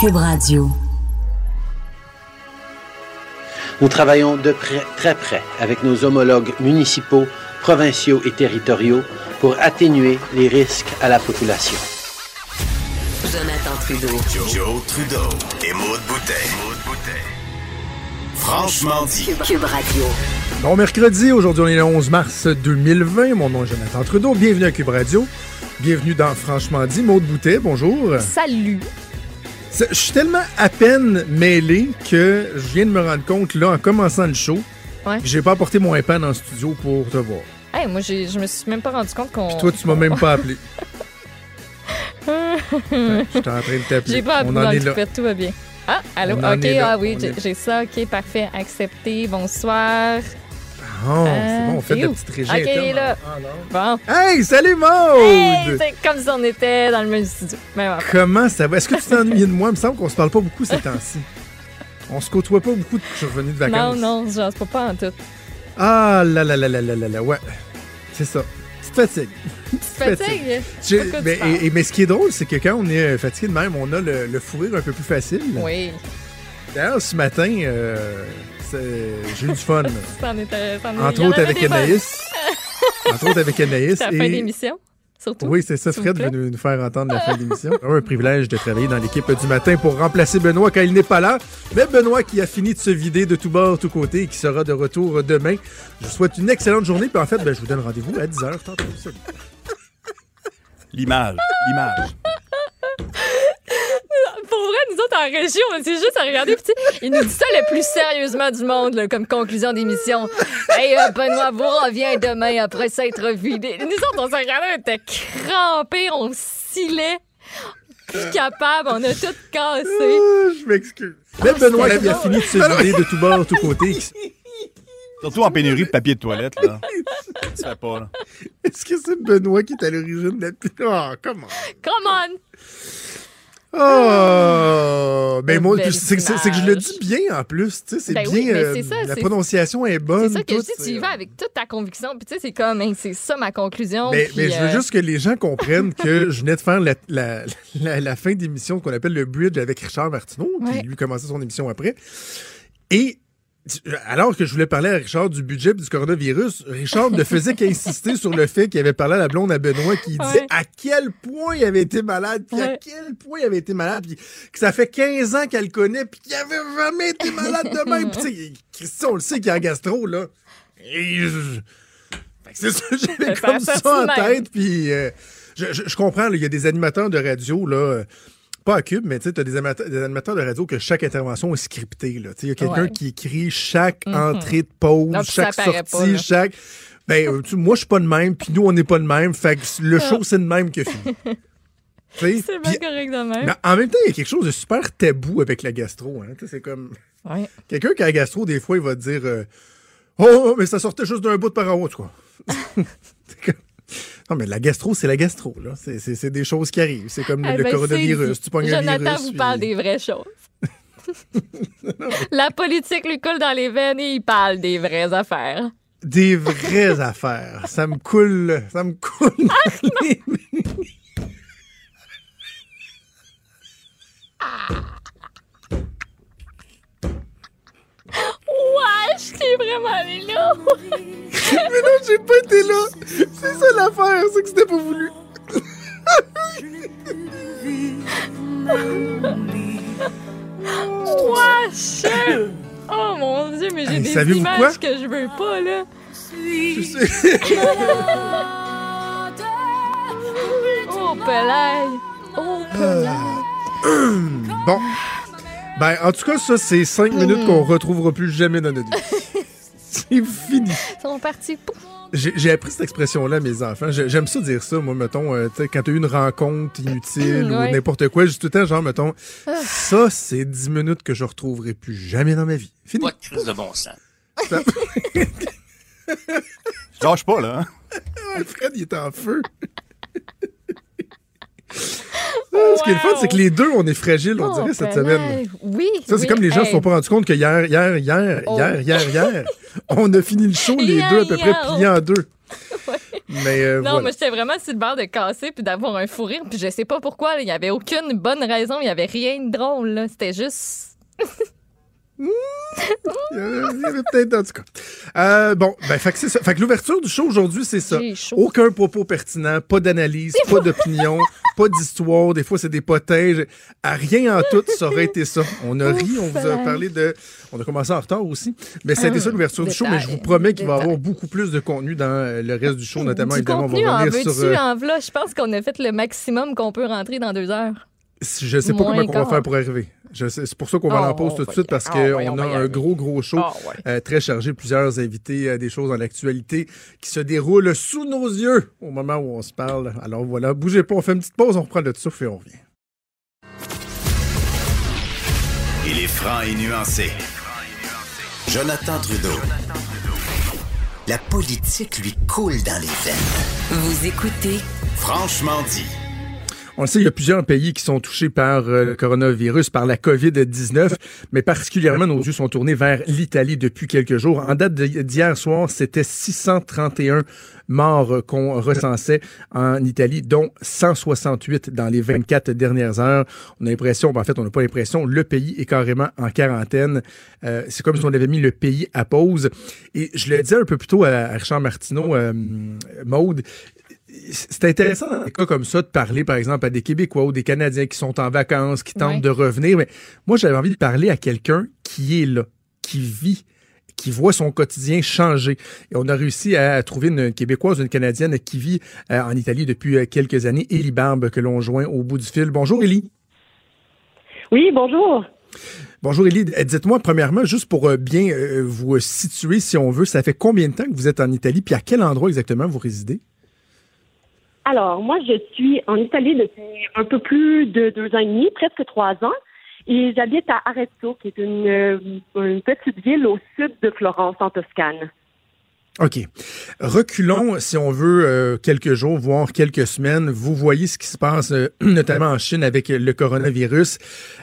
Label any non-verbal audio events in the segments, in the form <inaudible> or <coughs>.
Cube Radio. Nous travaillons de près, très près, avec nos homologues municipaux, provinciaux et territoriaux pour atténuer les risques à la population. Jonathan Trudeau. Joe, Trudeau et Maude Boutet. Franchement dit. Cube, Cube Radio. Bon mercredi, aujourd'hui on est le 11 mars 2020. Mon nom est Jonathan Trudeau. Bienvenue à Cube Radio. Bienvenue dans Franchement dit. Maude Boutet, bonjour. Salut. Je suis tellement à peine mêlé que je viens de me rendre compte, là, en commençant le show, Ouais. que j'ai pas apporté mon iPad en studio pour te voir. Hey, moi, je me suis même pas rendu compte qu'on. Puis toi, tu m'as même pas appelé. <laughs> Ouais, J'étais en train de t'appeler. J'ai pas appris On en est là. tout va bien. Ah, allô? Ok, ah oui, j'ai ça, ok, parfait, accepté, bonsoir. Oh, c'est bon, on fait t'es de où? la petite régie Ok, il est là. Ah, non. Bon. Hey, salut Maude! Hey, c'est comme si on était dans le même studio. Même. Comment ça va? Est-ce que tu t'es ennuyé de moi? Il me semble qu'on se parle pas beaucoup ces temps-ci. On se côtoie pas beaucoup depuis que je suis revenu de Non, vacances. non, je pense pas, pas en tout. Ah là là là là là là là, ouais. C'est ça. Petite fatigue. Tu te fatigues? <laughs> J'ai- Pourquoi tu mais, parles? et- et- mais ce qui est drôle, c'est que quand on est euh, fatigué de même, on a le, le fou rire un peu plus facile. Oui, D'ailleurs, ce matin, euh, c'est- j'ai eu du fun. <laughs> était. est- Entre autres avec. Anaïs. <laughs> Entre autres avec Anaïs. C'est la fin et- d'émission, surtout. Oui, c'est ça. Fred veut nous, nous faire entendre la fin de l'émission. Un privilège de travailler dans l'équipe du matin pour remplacer Benoît quand il n'est pas là. Mais Benoît qui a fini de se vider de tout bord, tout côté et qui sera de retour demain. Je vous souhaite une excellente journée. Puis en fait, ben, je vous donne rendez-vous à 10h. Tantôt. Salut. L'image, l'image. <laughs> Pour vrai, nous autres en région, on s'est juste à regarder. Puis, il nous dit ça le plus sérieusement du monde, là, comme conclusion d'émission. Hey, euh, Benoît vous revient demain après s'être vidé. Nous autres, on s'est regardé, on était crampés, on scillait. Plus capable, on a tout cassé. Ah, je m'excuse. Mais Benoît qui a fini de se vider de tout bord, tout côté. Surtout en pénurie de papier de toilette, là. Ça pas, là. Est-ce que c'est Benoît qui est à l'origine de la... Oh, comment? Come on! Oh! Ben moi, c'est que je le dis bien en plus. Tu sais, c'est Ben oui, bien. mais euh, c'est ça, la prononciation est bonne. C'est ça que je tout, dis, tu y c'est- vas avec toute ta conviction. Puis tu sais, c'est comme, hein, c'est ça ma conclusion. Mais, je veux euh, juste que les gens comprennent que <laughs> je venais de faire la, la, la, la fin d'émission qu'on appelle le bridge avec Richard Martineau, Ouais. qui lui commençait son émission après. Et alors que je voulais parler à Richard du budget et du coronavirus, Richard ne faisait qu'insister sur le fait qu'il avait parlé à la blonde à Benoît qui disait Ouais. à quel point il avait été malade, puis à quel point il avait été malade, puis que ça fait 15 ans qu'elle le connaît, puis qu'il avait jamais été malade de même. Puis Christian, on le sait qu'il est en gastro, là. C'est ça, <laughs> j'avais comme ça en tête, puis euh, je, je- je comprends, il y a des animateurs de radio, là, euh, pas à Cube, mais tu sais, t'as des, animateurs- des animateurs de radio que chaque intervention est scriptée, là. Tu sais, il y a quelqu'un Ouais. qui écrit chaque Mhm. entrée de pause, chaque sortie, pas, chaque... Ben, euh, tu- moi, je suis pas de même, puis nous, on n'est pas de même, fait que le <laughs> show, c'est de même que fini. C'est bien correct de même. mais en même temps, il y a quelque chose de super tabou avec la gastro. Hein. C'est comme... Ouais. Quelqu'un qui a la gastro, des fois, il va te dire euh, Oh, mais ça sortait juste d'un bout de par en haut, quoi. <laughs> C'est comme- non, mais la gastro, c'est la gastro. là. C'est- C'est c'est des choses qui arrivent. C'est comme Ah le ben, coronavirus. Tu pognes dit. un Jonathan virus. vous puis- parle des vraies choses. <laughs> La politique lui coule dans les veines et il parle des vraies affaires. Des vraies affaires. Ça me coule. Ça me coule. Ah, Wesh, t'es vraiment allé là. <laughs> mais non, j'ai pas été là. C'est ça l'affaire. C'est que c'était pas voulu. <laughs> Wesh. Oh mon dieu, mais j'ai Hey, des images quoi? que je veux pas, là. Je sais. <laughs> Oh, Pelay. Oh, Pelay. Bon. Ben, en tout cas, ça, c'est cinq minutes qu'on retrouvera plus jamais dans notre vie. <laughs> c'est fini. Ils sont partis. Pouf. J'ai appris cette expression-là à mes enfants. J'ai- J'aime ça dire ça, moi, mettons, euh, quand t'as eu une rencontre inutile ou Ouais. n'importe quoi, juste tout le temps, genre, mettons, ça, c'est 10 minutes que je retrouverai plus jamais dans ma vie. Fini. Pas de crise de bon sens. Ça- Je lâche pas, là. hein. <laughs> Alfred, il est en feu. <laughs> Ah, Ce qui est le fun, c'est que les deux, on est fragiles, on Oh, dirait, cette Pelay. semaine. Oui. Ça, c'est comme les gens ne se sont pas rendus compte que hier, hier, hier, Oh. hier, hier, hier, <laughs> on a fini le show, les deux à peu près pliés en deux. <laughs> Mais euh, Non, voilà. moi, j'étais vraiment sur le bord de casser puis d'avoir un fou rire. Puis je sais pas pourquoi. Il y avait aucune bonne raison. Il y avait rien de drôle. C'était juste. Il y avait- peut-être, en tout cas. Euh, bon, ben, fait que c'est ça. Fait que l'ouverture du show aujourd'hui, c'est ça. Aucun propos pertinent, pas d'analyse, pas d'opinion, pas d'histoire. Des fois, c'est des potins. À rien en tout, ça aurait été ça. On a ri, on vous a Ouf. parlé de. On a commencé en retard aussi. Mais ça a été ça l'ouverture du show. Mais je vous promets qu'il va y avoir beaucoup plus de contenu dans euh, le reste du show, notamment, du évidemment, contenu on va en revenir veux-tu, sur. euh, en. Je pense qu'on a fait le maximum qu'on peut rentrer dans deux heures. Je sais pas comment on va faire pour arriver. C'est pour ça qu'on va Oh, en pause on tout de suite parce ah, qu'on a un gros, gros show Ah, ouais. euh, très chargé. Plusieurs invités, euh, des choses dans l'actualité qui se déroulent sous nos yeux au moment où on se parle. Alors voilà, bougez pas, on fait une petite pause, on reprend le souffle et on revient. Il est franc et nuancé. Jonathan Trudeau. La politique lui coule dans les veines. Vous écoutez Franchement dit. On sait, il y a plusieurs pays qui sont touchés par euh, le coronavirus, par la COVID-19, mais particulièrement nos yeux sont tournés vers l'Italie depuis quelques jours. En date d'hier soir, c'était 631 morts qu'on recensait en Italie, dont 168 dans les 24 dernières heures. On a l'impression, ben, en fait, on n'a pas l'impression, le pays est carrément en quarantaine. Euh, c'est comme si on avait mis le pays à pause. Et je le disais un peu plus tôt à, à Richard Martineau, euh, Maude, c'est intéressant dans des cas comme ça de parler, par exemple, à des Québécois ou des Canadiens qui sont en vacances, qui tentent Ouais. de revenir. Mais moi, j'avais envie de parler à quelqu'un qui est là, qui vit, qui voit son quotidien changer. Et on a réussi à trouver une Québécoise, une Canadienne qui vit euh, en Italie depuis euh, quelques années, Élie Barbe, que l'on joint au bout du fil. Bonjour, Élie. Oui, bonjour. Bonjour, Élie. Euh, Dites-moi, premièrement, juste pour euh, bien euh, vous situer, si on veut, ça fait combien de temps que vous êtes en Italie, puis à quel endroit exactement vous résidez? Alors, moi, je suis en Italie depuis un peu plus de deux ans et demi, presque trois ans, et j'habite à Arezzo, qui est une, euh, petite ville au sud de Florence, en Toscane. OK. Reculons, si on veut, euh, quelques jours, voire quelques semaines. Vous voyez ce qui se passe, euh, <clears throat> notamment en Chine avec le coronavirus.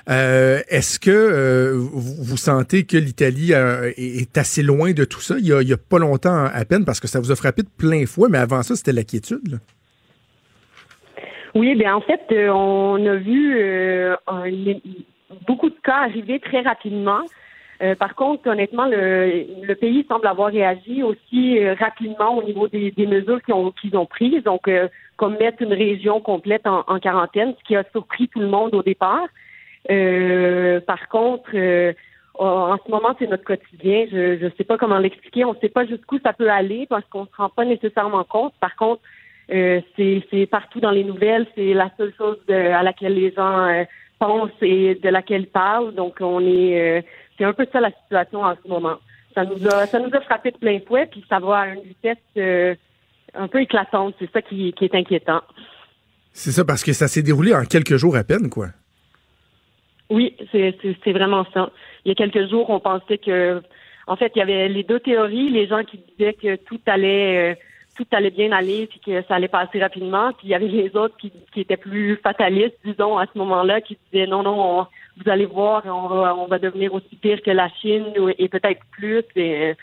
Est-ce que vous, sentez que l'Italie est, assez loin de tout ça? Il y, a, il y a pas longtemps à peine, parce que ça vous a frappé de plein fouet, mais avant ça, c'était l'inquiétude. Oui, bien en fait, euh, on a vu euh, beaucoup de cas arriver très rapidement. Euh, par contre, honnêtement, le, le pays semble avoir réagi aussi euh, rapidement au niveau des, des mesures qu'ils ont, qu'ils ont prises. Donc, euh, comme mettre une région complète en, en quarantaine, ce qui a surpris tout le monde au départ. Euh, par contre, en ce moment, c'est notre quotidien. Je ne sais pas comment l'expliquer. On ne sait pas jusqu'où ça peut aller parce qu'on ne se rend pas nécessairement compte. Par contre, euh, c'est partout dans les nouvelles. C'est la seule chose de- à laquelle les gens euh, pensent et de laquelle ils parlent. Donc, on est, euh, c'est un peu ça la situation en ce moment. Ça nous a, ça nous a frappé de plein fouet, puis ça va à une vitesse euh, un peu éclatante. C'est ça qui, qui est inquiétant. C'est ça, parce que ça s'est déroulé en quelques jours à peine, quoi. Oui, c'est vraiment ça. Il y a quelques jours, on pensait que, en fait, il y avait les deux théories, les gens qui disaient que tout allait, euh, tout allait bien aller, puis que ça allait passer rapidement, puis il y avait les autres qui, qui étaient plus fatalistes, disons, à ce moment-là, qui disaient non, non, on- vous allez voir, on va, on va devenir aussi pire que la Chine et peut-être plus. Et,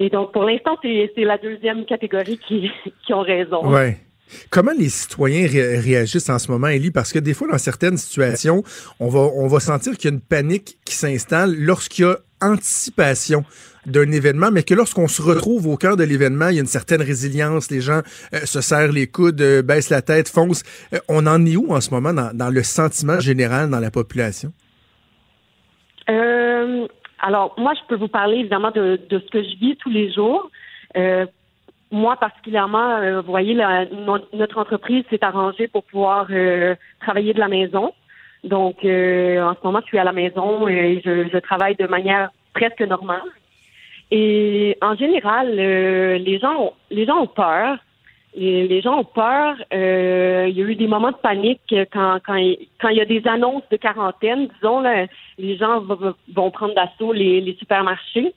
et donc, pour l'instant, c'est c'est la deuxième catégorie qui, <laughs> qui ont raison. Ouais. Comment les citoyens ré- réagissent en ce moment, Élie? Parce que des fois, dans certaines situations, on va, on va sentir qu'il y a une panique qui s'installe lorsqu'il y a anticipation d'un événement, mais que lorsqu'on se retrouve au cœur de l'événement, il y a une certaine résilience, les gens euh, se serrent les coudes, euh, baissent la tête, foncent. Euh, on en est où en ce moment dans, le sentiment général dans la population? Alors, moi, je peux vous parler évidemment de, de ce que je vis tous les jours. Moi, particulièrement, euh, vous voyez, notre entreprise s'est arrangée pour pouvoir euh, travailler de la maison. Donc, euh, en ce moment, je suis à la maison et je, je travaille de manière presque normale. Et en général, euh, les gens, ont, les gens ont peur. Les gens ont peur. Euh, il y a eu des moments de panique quand, quand, quand il y a des annonces de quarantaine. Disons, là, les gens vont prendre d'assaut les, les supermarchés.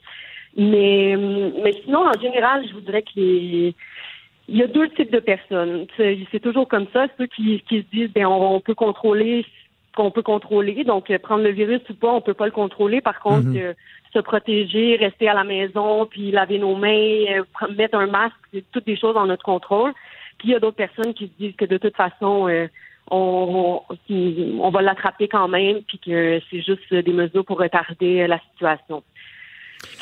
Mais, mais sinon, en général, je vous dirais que les, il y a deux types de personnes. C'est toujours comme ça. Ceux qui, qui se disent, ben, on, on peut contrôler qu'on peut contrôler. Donc, euh, prendre le virus ou pas, on peut pas le contrôler. Par contre, Mhm. euh, se protéger, rester à la maison, puis laver nos mains, euh, mettre un masque, c'est toutes des choses en notre contrôle. Puis il y a d'autres personnes qui se disent que de toute façon, euh, on, on, on va l'attraper quand même, puis que c'est juste des mesures pour retarder la situation.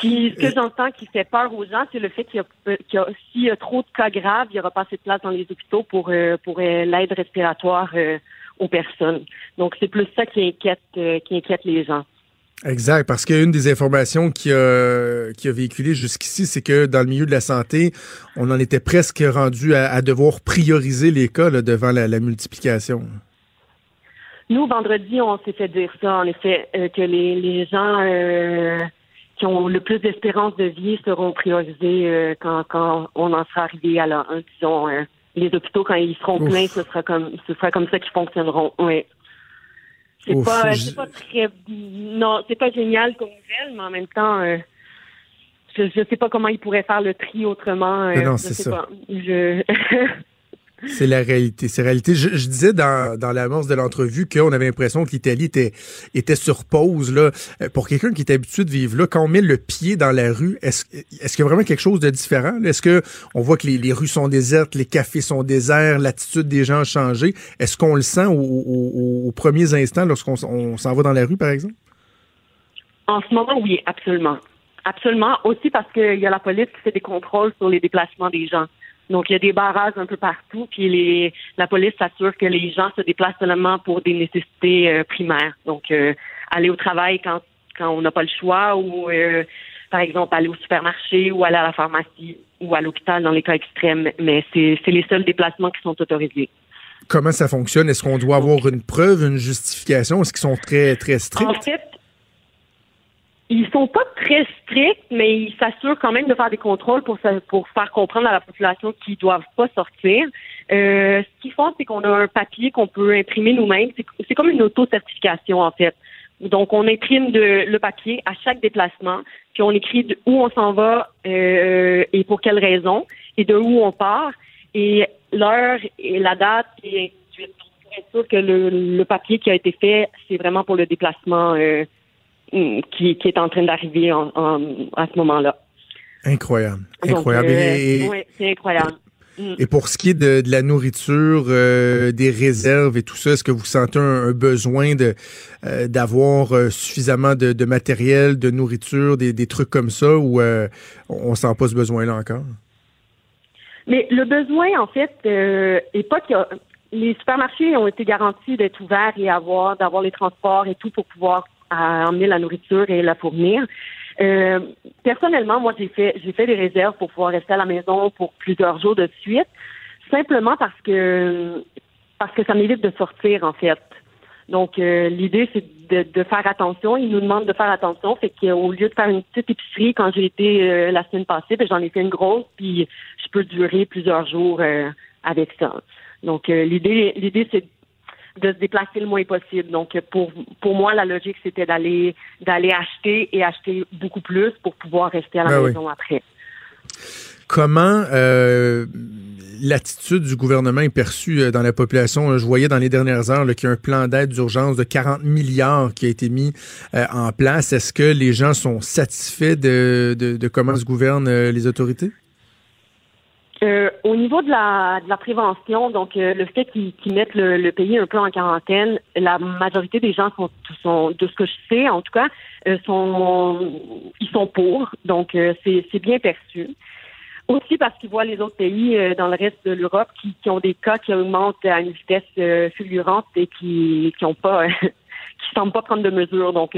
Ce, que j'entends qui fait peur aux gens, c'est le fait qu'il y a, euh, qu'il y a- s'il y a trop de cas graves, il n'y aura pas assez de place dans les hôpitaux pour, euh, pour euh, l'aide respiratoire euh, aux personnes. Donc c'est plus ça qui inquiète, qui inquiète les gens. Exact, parce qu'une des informations qui a, qui a véhiculé jusqu'ici, c'est que dans le milieu de la santé, on en était presque rendu à, à devoir prioriser les cas là, devant la, la multiplication. Nous, vendredi, on s'est fait dire ça, en effet, que les, les gens qui ont le plus d'espérance de vie seront priorisés euh, quand, quand on en sera arrivé à la, un, disons, euh, les hôpitaux, quand ils seront Ouf. pleins, ce sera comme ce sera comme ça qu'ils fonctionneront. Oui. C'est pas, pas très, non, c'est pas génial comme nouvelle, mais en même temps, euh, je, je sais pas comment ils pourraient faire le tri autrement. euh, non, je c'est sais ça. pas. Je... <laughs> C'est la réalité. C'est la réalité. Je, disais dans, dans l'amorce de l'entrevue qu'on avait l'impression que l'Italie était, était sur pause. Là. Euh, Pour quelqu'un qui est habitué de vivre là, quand on met le pied dans la rue, est-ce est-ce qu'il y a vraiment quelque chose de différent? Est-ce que on voit que les, rues sont désertes, les cafés sont déserts, l'attitude des gens a changé? Est-ce qu'on le sent au- au- au- aux premiers lorsqu'on s'en va dans la rue, par exemple? En ce moment, oui, absolument. Absolument. Aussi parce qu'il y a la police qui fait des contrôles sur les déplacements des gens. Donc, il y a des barrages un peu partout, puis les, la police s'assure que les gens se déplacent seulement pour des nécessités euh, primaires. Donc, euh, aller au travail quand, quand on n'a pas le choix, ou euh, par exemple aller au supermarché, ou aller à la pharmacie, ou à l'hôpital dans les cas extrêmes. Mais c'est les seuls déplacements qui sont autorisés. Comment ça fonctionne? Est-ce qu'on doit avoir une preuve, une justification? Est-ce qu'ils sont très, très En stricts? fait, ils sont pas très stricts, mais ils s'assurent quand même de faire des contrôles pour, pour faire comprendre à la population qu'ils doivent pas sortir. Euh, ce qu'ils font, c'est qu'on a un papier qu'on peut imprimer nous-mêmes. C'est comme une auto-certification, en fait. Donc, on imprime de- le papier à chaque déplacement, puis on écrit où on s'en va euh, et pour quelle raison, et de où on part, et l'heure et la date, et. Pour être sûr que le, le papier qui a été fait, c'est vraiment pour le déplacement euh, qui, qui est en train d'arriver en- en- à ce moment-là. Incroyable. Incroyable. euh, Et- c'est incroyable. Mm. Et pour ce qui est de, de la nourriture, euh, des réserves et tout ça, est-ce que vous sentez un, un besoin de euh, d'avoir euh, suffisamment de, de matériel, de nourriture, des, des trucs comme ça, ou on sent pas ce besoin-là encore? Mais le besoin, en fait, est pas que les supermarchés ont été garantis d'être ouverts et avoir d'avoir les transports et tout pour pouvoir euh, emmener la nourriture et la fournir. Euh, personnellement, moi, j'ai fait j'ai fait des réserves pour pouvoir rester à la maison pour plusieurs jours de suite, simplement parce que parce que ça m'évite de sortir, en fait. Donc, euh, l'idée, c'est de, de faire attention. Ils nous demandent de faire attention. Fait qu'au lieu de faire une petite épicerie, quand j'ai été euh, la semaine passée, ben, j'en ai fait une grosse, puis je peux durer plusieurs jours euh, avec ça. Donc, euh, l'idée, l'idée, c'est de se déplacer le moins possible. Donc, pour pour moi, la logique, c'était d'aller d'aller acheter et acheter beaucoup plus pour pouvoir rester à la Ben oui. maison après. Comment euh, l'attitude du gouvernement est perçue euh, dans la population? Je voyais dans les dernières heures là, qu'il y a un plan d'aide d'urgence de 40 milliards qui a été mis euh, en place. Est-ce que les gens sont satisfaits de, de, de comment se gouvernent euh, les autorités? Euh, au niveau de la, de la prévention, donc euh, le fait qu'ils mettent le, le pays un peu en quarantaine, la majorité des gens sont, sont de ce que je sais en tout cas, euh, sont ils sont pour, donc euh, c'est bien perçu. Aussi parce qu'ils voient les autres pays euh, dans le reste de l'Europe qui, qui ont des cas qui augmentent à une vitesse euh, fulgurante et qui qui ont pas <laughs> qui semblent pas prendre de mesures. Donc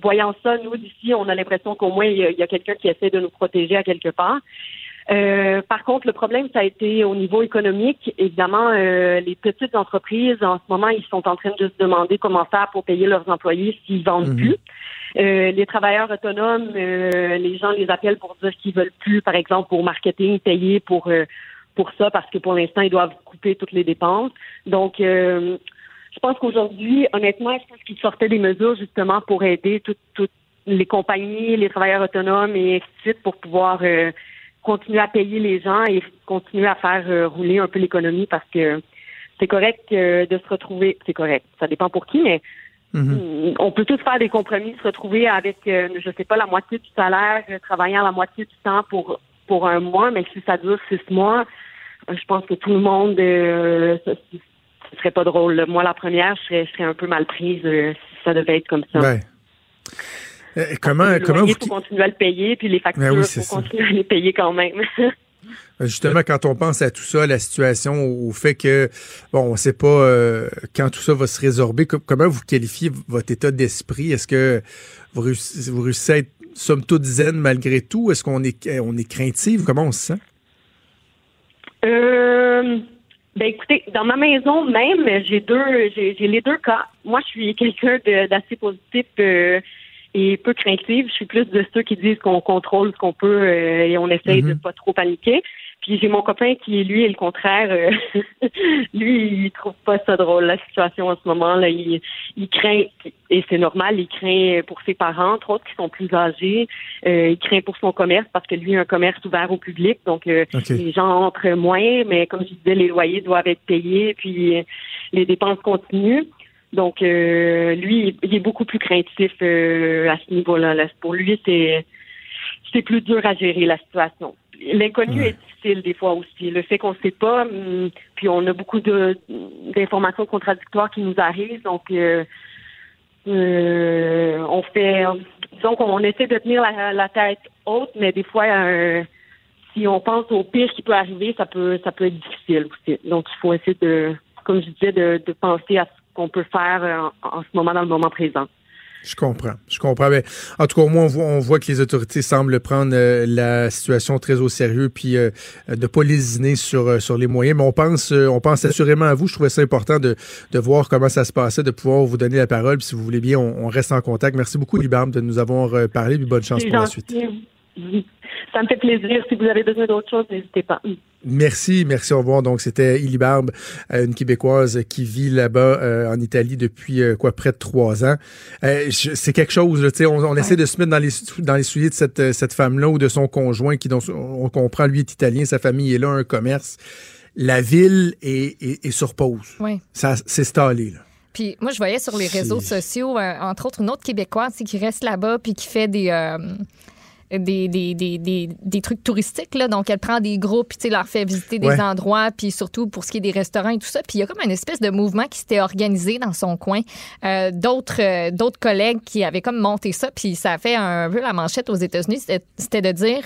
voyant ça, nous d'ici, on a l'impression qu'au moins il y a, il y a quelqu'un qui essaie de nous protéger à quelque part. Euh, par contre, le problème, ça a été au niveau économique. Évidemment, euh, les petites entreprises, en ce moment, ils sont en train de se demander comment faire pour payer leurs employés s'ils vendent Mhm. plus. Euh, les travailleurs autonomes, euh, les gens les appellent pour dire qu'ils veulent plus, par exemple, pour marketing, payer pour euh, pour ça parce que pour l'instant, ils doivent couper toutes les dépenses. Donc, euh, je pense qu'aujourd'hui, honnêtement, je pense qu'ils sortaient des mesures justement pour aider toutes toutes les compagnies, les travailleurs autonomes et ainsi de suite pour pouvoir euh, continuer à payer les gens et continuer à faire euh, rouler un peu l'économie parce que c'est correct euh, de se retrouver. C'est correct. Ça dépend pour qui, mais Mhm. on peut tous faire des compromis, se retrouver avec, euh, je sais pas, la moitié du salaire, euh, travaillant la moitié du temps pour pour un mois, mais si ça dure six mois, je pense que tout le monde, euh, ça, ce serait pas drôle. Moi, la première, je serais, je serais un peu mal prise euh, si ça devait être comme ça. Ouais. Euh, comment, comment vous. faut continuer à le payer, puis les factures, Ben oui, faut c'est ça. continuer à les payer quand même. <laughs> Justement, quand on pense à tout ça, la situation, au fait que, bon, on ne sait pas euh, quand tout ça va se résorber, co- comment vous qualifiez votre état d'esprit? Est-ce que vous réussissez, vous réussissez à être somme toute zen malgré tout? Est-ce qu'on est, on est craintif? Comment on se sent? Euh, ben écoutez, dans ma maison même, j'ai deux, j'ai les deux cas. Moi, je suis quelqu'un de- d'assez positif euh, et peu craintif. Je suis plus de ceux qui disent qu'on contrôle ce qu'on peut euh, et on essaye de Mhm. pas trop paniquer. Puis j'ai mon copain qui, lui, est le contraire. euh, <laughs> lui, il trouve pas ça drôle la situation en ce moment. Là, il, il craint et c'est normal. Il craint pour ses parents, entre autres, qui sont plus âgés. Euh, il craint pour son commerce parce que lui a un commerce ouvert au public. Donc euh, les gens entrent moins, mais comme je disais, les loyers doivent être payés, puis euh, les dépenses continuent. Donc, euh, lui, il est beaucoup plus craintif euh, à ce niveau-là. là. Pour lui, c'est c'est plus dur à gérer la situation. L'inconnu Ouais. est difficile des fois aussi. Le fait qu'on ne sait pas, hum, puis on a beaucoup de d'informations contradictoires qui nous arrivent. Donc, euh, euh, on fait, disons qu'on essaie de tenir la, la tête haute, mais des fois, si on pense au pire qui peut arriver, ça peut, ça peut être difficile aussi. Donc, il faut essayer de, comme je disais, de, de penser à ce qu'on peut faire euh, en, en ce moment, dans le moment présent. Je comprends. Je comprends. Mais en tout cas, au moins, on voit, on voit que les autorités semblent prendre euh, la situation très au sérieux puis euh, de pas lésiner sur, euh, sur les moyens. Mais on pense, on pense assurément à vous. Je trouvais ça important de, de voir comment ça se passait, de pouvoir vous donner la parole. Puis si vous voulez bien, on, on reste en contact. Merci beaucoup, Libarbe, de nous avoir parlé. Puis bonne chance pour la suite. Ça me fait plaisir. Si vous avez besoin d'autre chose, n'hésitez pas. Merci, merci, au revoir. Donc, c'était Illy Barbe, euh, une Québécoise qui vit là-bas euh, en Italie depuis euh, quoi près de trois ans. Euh, c'est quelque chose, tu sais, on, on essaie de se mettre dans les dans les souliers de cette cette femme-là ou de son conjoint qui, dont on comprend, lui est italien, sa famille est là, un commerce. La ville est, est, est sur pause. Oui. Ça s'est stallé. Là. Puis moi, je voyais sur les C'est- réseaux sociaux, euh, entre autres, une autre Québécoise qui reste là-bas puis qui fait des. euh, des, des, des, des, des trucs touristiques, là. Donc, elle prend des groupes, puis, leur fait visiter des Ouais. endroits, puis surtout pour ce qui est des restaurants et tout ça. Puis, il y a comme une espèce de mouvement qui s'était organisé dans son coin. Euh, d'autres, euh, d'autres collègues qui avaient comme monté ça, puis ça a fait un peu la manchette aux États-Unis. C'était, c'était de dire,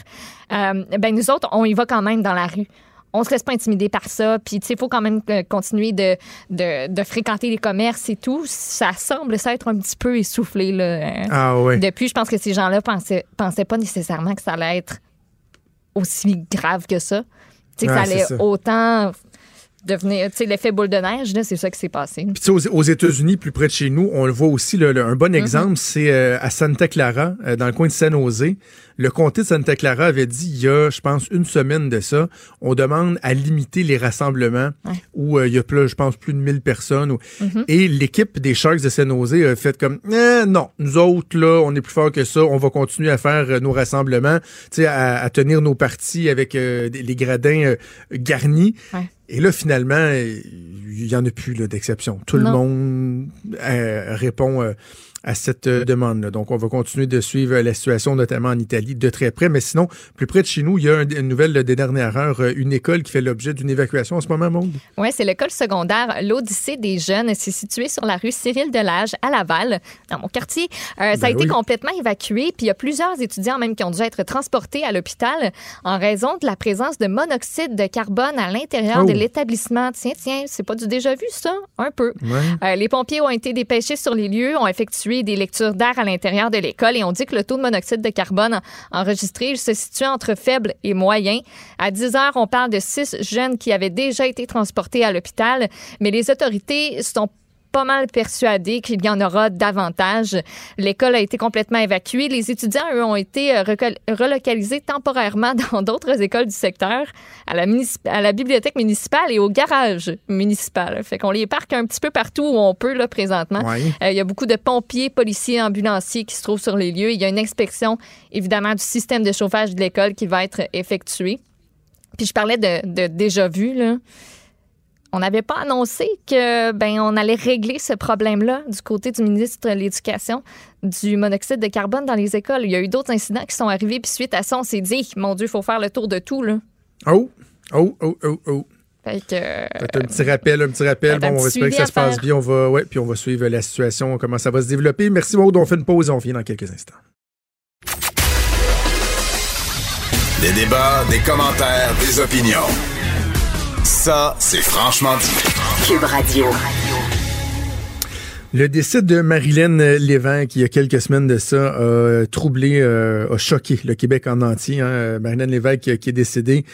euh, ben nous autres, on y va quand même dans la rue on se laisse pas intimider par ça. Puis, tu sais, il faut quand même euh, continuer de, de, de fréquenter les commerces et tout. Ça semble s'être un petit peu essoufflé, là. hein. Ah ouais. Depuis, je pense que ces gens-là pensaient, pensaient pas nécessairement que ça allait être aussi grave que ça. Tu sais, que ça allait ça. autant devenir, tu sais, l'effet boule de neige, là, c'est ça qui s'est passé. Puis tu sais, aux, aux États-Unis, plus près de chez nous, on le voit aussi. le- un bon exemple, c'est euh, à Santa Clara, euh, dans le coin de San Jose. Le comté de Santa Clara avait dit il y a, je pense, une semaine de ça, on demande à limiter les rassemblements Ouais. où euh, il y a, plus, je pense, plus de 1000 personnes. ou- Et l'équipe des Sharks de San Jose a fait comme Eh, non, nous autres, là, on est plus fort que ça, on va continuer à faire euh, nos rassemblements, tu sais, à, à tenir nos parties avec euh, les gradins garnis. Ouais. Et là, finalement, il y en a plus d'exception. Tout le monde euh, répond euh, à cette euh, demande-là. Donc, on va continuer de suivre euh, la situation, notamment en Italie, de très près. Mais sinon, plus près de chez nous, il y a un- une nouvelle euh, des dernières heures, une école qui fait l'objet d'une évacuation en ce moment, Monde. Oui, c'est l'école secondaire L'Odyssée des jeunes. C'est situé sur la rue Cyril Delage à Laval, dans mon quartier. Euh, ça a Ben été oui. complètement évacué. Puis il y a plusieurs étudiants même qui ont dû être transportés à l'hôpital en raison de la présence de monoxyde de carbone à l'intérieur Oh. de l'établissement. Tiens, tiens, c'est pas du déjà vu, ça? Un peu. Euh, les pompiers ont été dépêchés sur les lieux, ont effectué des lectures d'air à l'intérieur de l'école et on dit que le taux de monoxyde de carbone en- enregistré se situe entre faible et moyen. À 10 heures, on parle de six jeunes qui avaient déjà été transportés à l'hôpital, mais les autorités sont pas mal persuadés qu'il y en aura davantage. L'école a été complètement évacuée. Les étudiants, eux, ont été euh, relocalisés temporairement <laughs> dans d'autres écoles du secteur, à la, municip- à la bibliothèque municipale et au garage municipal. Fait qu'on les parque un petit peu partout où on peut, là, présentement. Euh, il y a beaucoup de pompiers, policiers, ambulanciers qui se trouvent sur les lieux. Il y a une inspection, évidemment, du système de chauffage de l'école qui va être effectuée. Puis je parlais de, de déjà vu, là. On n'avait pas annoncé que ben on allait régler ce problème-là du côté du ministre de l'Éducation du monoxyde de carbone dans les écoles. Il y a eu d'autres incidents qui sont arrivés, puis suite à ça, on s'est dit, mon Dieu, il faut faire le tour de tout. Là. Oh, oh, oh, oh, oh. Fait que, Fait un petit rappel, un petit rappel. Bon, on espère que ça se passe bien. On va, ouais, puis on va suivre la situation, comment ça va se développer. Merci Maud, on fait une pause et on revient dans quelques instants. Des débats, des commentaires, des opinions. Ça, c'est franchement dit. Cube Radio. Le décès de Marilyn Lévesque, il y a quelques semaines de ça, a troublé, euh, a choqué le Québec en entier. Hein. Marilyn Lévesque qui, est décédée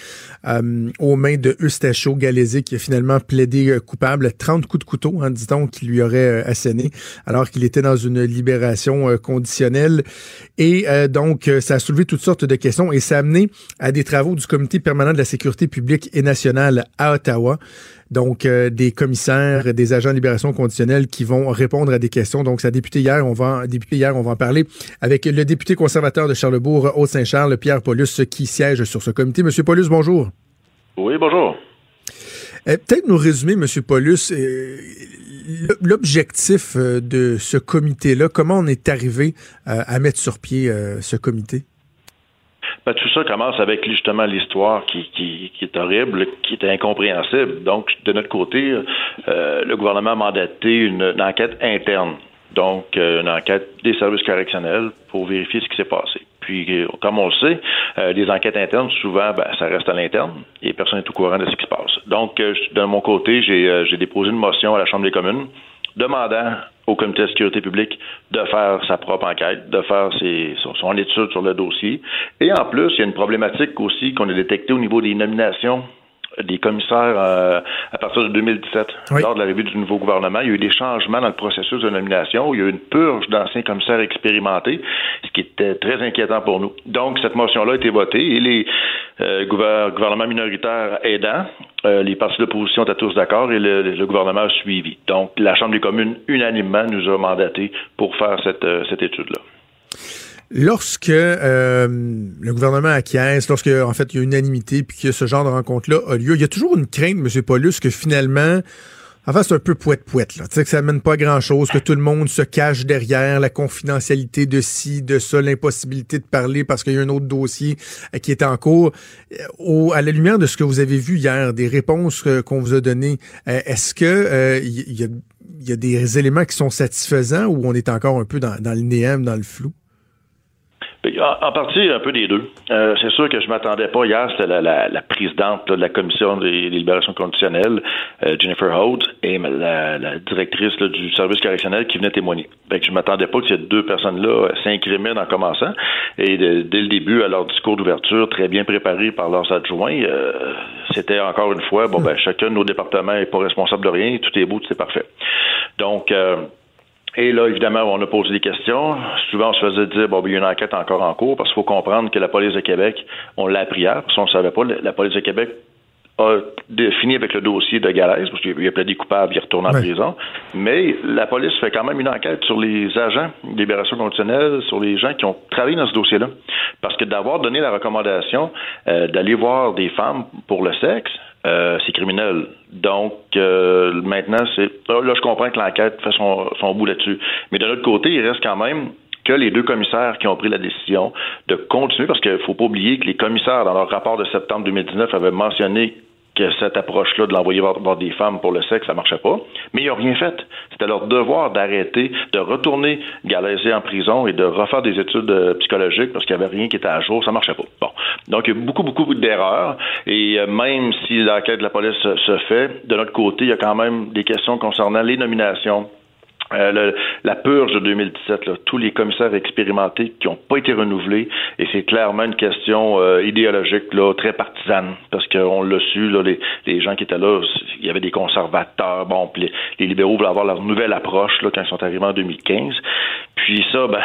euh, aux mains de Eustacho Galézé, qui a finalement plaidé euh, coupable à 30 coups de couteau, hein, dit-on, qui lui aurait euh, asséné, alors qu'il était dans une libération euh, conditionnelle. Et euh, donc, euh, ça a soulevé toutes sortes de questions et ça a amené à des travaux du Comité permanent de la sécurité publique et nationale à Ottawa. Donc, euh, des commissaires, des agents de libération conditionnelle qui vont répondre à des questions. Donc, ça a débuté hier. On va, en- débuté hier, on va en parler avec le député conservateur de Charlebourg, Haute-Saint-Charles, Pierre Paulus, qui siège sur ce comité. Monsieur Paulus, bonjour. Oui, bonjour. Euh, Peut-être nous résumer, Monsieur Paulus, euh, l'objectif euh, de ce comité-là. Comment on est arrivé à mettre sur pied ce comité? Ben, tout ça commence avec justement l'histoire qui, qui, qui est horrible, qui est incompréhensible. Donc, de notre côté, euh, le gouvernement a mandaté une, enquête interne, donc euh, une enquête des services correctionnels pour vérifier ce qui s'est passé. Puis, euh, comme on le sait, euh, les enquêtes internes, souvent, ben, ça reste à l'interne et personne n'est au courant de ce qui se passe. Donc, euh, de mon côté, j'ai déposé une motion à la Chambre des communes demandant au comité de sécurité publique de faire sa propre enquête, de faire ses, son, son étude sur le dossier. Et en plus, il y a une problématique aussi qu'on a détectée au niveau des nominations des commissaires euh, à partir de 2017. Oui. Lors de l'arrivée du nouveau gouvernement, il y a eu des changements dans le processus de nomination. Il y a eu une purge d'anciens commissaires expérimentés, ce qui était très inquiétant pour nous. Donc, cette motion-là a été votée et les euh, gouver- gouvernements minoritaires aidants, euh, les partis d'opposition étaient tous d'accord et le, le gouvernement a suivi. Donc, la Chambre des communes, unanimement, nous a mandaté pour faire cette, cette étude-là. Lorsque euh, le gouvernement acquiesce, lorsque en fait il y a unanimité puis que ce genre de rencontre-là a lieu, il y a toujours une crainte, M. Paulus, que finalement, enfin c'est un peu poète-poète, là. Tu sais que ça mène pas grand-chose, que tout le monde se cache derrière la confidentialité de ci, de ça, l'impossibilité de parler parce qu'il y a un autre dossier euh, qui est en cours. Euh, au- à la lumière de ce que vous avez vu hier, des réponses qu'on vous a données, euh, est-ce que euh, y, y a y a des éléments qui sont satisfaisants ou on est encore un peu dans, dans le néant, dans le flou? En, en partie, un peu des deux. Euh, c'est sûr que je m'attendais pas. Hier, c'était la, la, la présidente de la commission des, libérations conditionnelles, euh, Jennifer Holt, et la, la directrice du service correctionnel qui venait témoigner. Fait que je m'attendais pas que ces deux personnes-là euh, s'incriminent en commençant. Et dès le début, à leur discours d'ouverture, très bien préparé par leurs adjoints, euh, c'était encore une fois, bon ben chacun de nos départements est pas responsable de rien, tout est beau, tout est parfait. Donc euh, et là, évidemment, on a posé des questions. Souvent, on se faisait dire, bon, ben, il y a une enquête encore en cours, parce qu'il faut comprendre que la police de Québec, on l'a appris hier, parce qu'on ne savait pas, la police de Québec a fini avec le dossier de Galaise, parce qu'il a plaidé coupable, il est retourné en prison. Mais la police fait quand même une enquête sur les agents de libération conditionnelle, sur les gens qui ont travaillé dans ce dossier-là. Parce que d'avoir donné la recommandation euh, d'aller voir des femmes pour le sexe, euh, c'est criminel. Donc, euh, maintenant, c'est. Là, je comprends que l'enquête fait son, son bout là-dessus. Mais de l'autre côté, il reste quand même que les deux commissaires qui ont pris la décision de continuer, parce qu'il ne faut pas oublier que les commissaires, dans leur rapport de septembre 2019, avaient mentionné que cette approche-là de l'envoyer voir, des femmes pour le sexe, ça marchait pas. Mais ils n'ont rien fait. C'était leur devoir d'arrêter, de retourner Galaisé en prison et de refaire des études euh, psychologiques parce qu'il n'y avait rien qui était à jour, ça marchait pas. Bon. Donc, il y a beaucoup, beaucoup d'erreurs. Et euh, même si l'enquête de la police se fait, de notre côté, il y a quand même des questions concernant les nominations euh, la purge de 2017, là, tous les commissaires expérimentés qui n'ont pas été renouvelés, et c'est clairement une question euh, idéologique, très partisane, parce qu'on l'a su, là, les, les gens qui étaient là, il y avait des conservateurs, bon, puis les, libéraux voulaient avoir leur nouvelle approche là, quand ils sont arrivés en 2015. Puis ça, ben,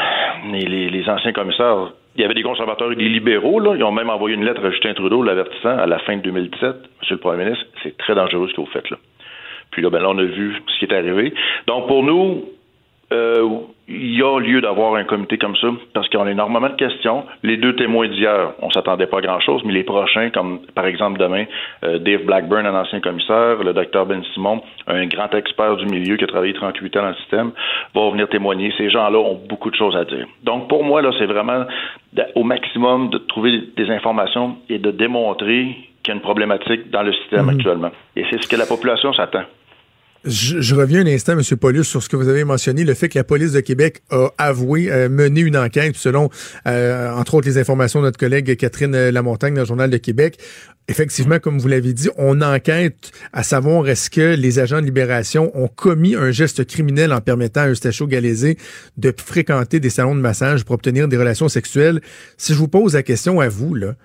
les anciens commissaires, il y avait des conservateurs et des libéraux, là, ils ont même envoyé une lettre à Justin Trudeau l'avertissant à la fin de 2017, Monsieur le Premier ministre, c'est très dangereux ce que vous faites là. Puis là, ben là, on a vu ce qui est arrivé. Donc, pour nous, euh, il y a lieu d'avoir un comité comme ça parce qu'on a énormément de questions. Les deux témoins d'hier, on s'attendait pas à grand-chose, mais les prochains, comme par exemple demain, euh, Dave Blackburn, un ancien commissaire, le docteur Ben Simon, un grand expert du milieu qui a travaillé 38 ans dans le système, vont venir témoigner. Ces gens-là ont beaucoup de choses à dire. Donc pour moi, là, c'est vraiment au maximum de trouver des informations et de démontrer qu'il y a une problématique dans le système Mhm. actuellement. Et c'est ce que la population s'attend. Je, je reviens un instant, M. Paulus, sur ce que vous avez mentionné, le fait que la police de Québec a avoué euh, mener une enquête, selon, euh, entre autres, les informations de notre collègue Catherine euh, Lamontagne dans le Journal de Québec. Effectivement, comme vous l'avez dit, on enquête à savoir est-ce que les agents de libération ont commis un geste criminel en permettant à Eustachio Galézé de fréquenter des salons de massage pour obtenir des relations sexuelles. Si je vous pose la question à vous, là,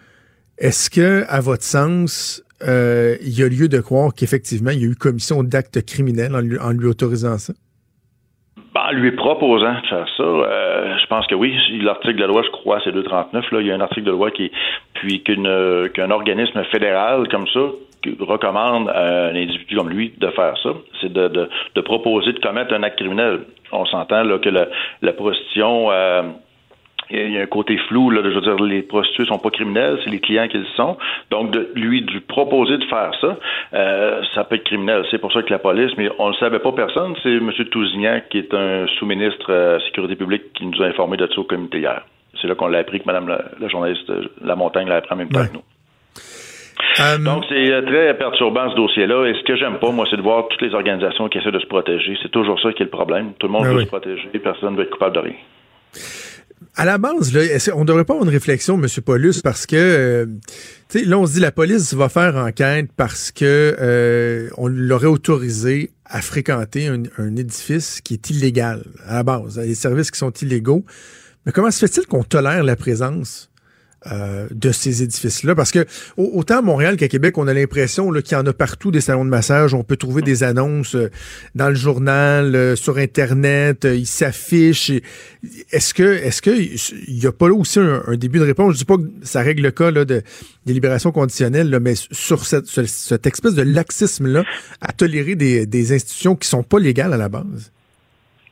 est-ce que, à votre sens, euh, il y a lieu de croire qu'effectivement, il y a eu commission d'actes criminels en lui, autorisant ça? Ben, en lui proposant de faire ça, euh, je pense que oui. L'article de loi, je crois, c'est 239. Là, il y a un article de loi qui, puis qu'un organisme fédéral comme ça recommande à un individu comme lui de faire ça, c'est de, de, de proposer de commettre un acte criminel. On s'entend là que la, la prostitution euh, il y a un côté flou, là, de, je veux dire, les prostituées sont pas criminels, c'est les clients qui le sont. Donc, de lui, du proposer de faire ça, euh, ça peut être criminel. C'est pour ça que la police, mais on ne le savait pas personne, c'est M. Tousignac, qui est un sous-ministre euh, Sécurité publique, qui nous a informé de ça au comité hier. C'est là qu'on l'a appris que Mme la, la journaliste euh, La Montagne l'a appris en même temps Ouais. que nous. Donc, c'est très perturbant ce dossier-là. Et ce que j'aime pas, moi, c'est de voir toutes les organisations qui essaient de se protéger. C'est toujours ça qui est le problème. Tout le monde Ah veut oui. se protéger. Personne ne veut être coupable de rien. À la base, là, on devrait pas avoir une réflexion, M. Paulus, parce que euh, là, on se dit la police va faire enquête parce que euh, on l'aurait autorisé à fréquenter un, un édifice qui est illégal à la base, des services qui sont illégaux. Mais comment se fait-il qu'on tolère la présence euh, de ces édifices-là. Parce que au- autant à Montréal qu'à Québec, on a l'impression qu'il y en a partout des salons de massage. On peut trouver des annonces euh, dans le journal, euh, sur Internet, ils s'affichent. Est-ce que est-ce que il y a pas là aussi un, début de réponse? Je dis pas que ça règle le cas là, de des libérations conditionnelles, là, mais sur cette, ce- cette espèce de laxisme-là à tolérer des, des institutions qui sont pas légales à la base?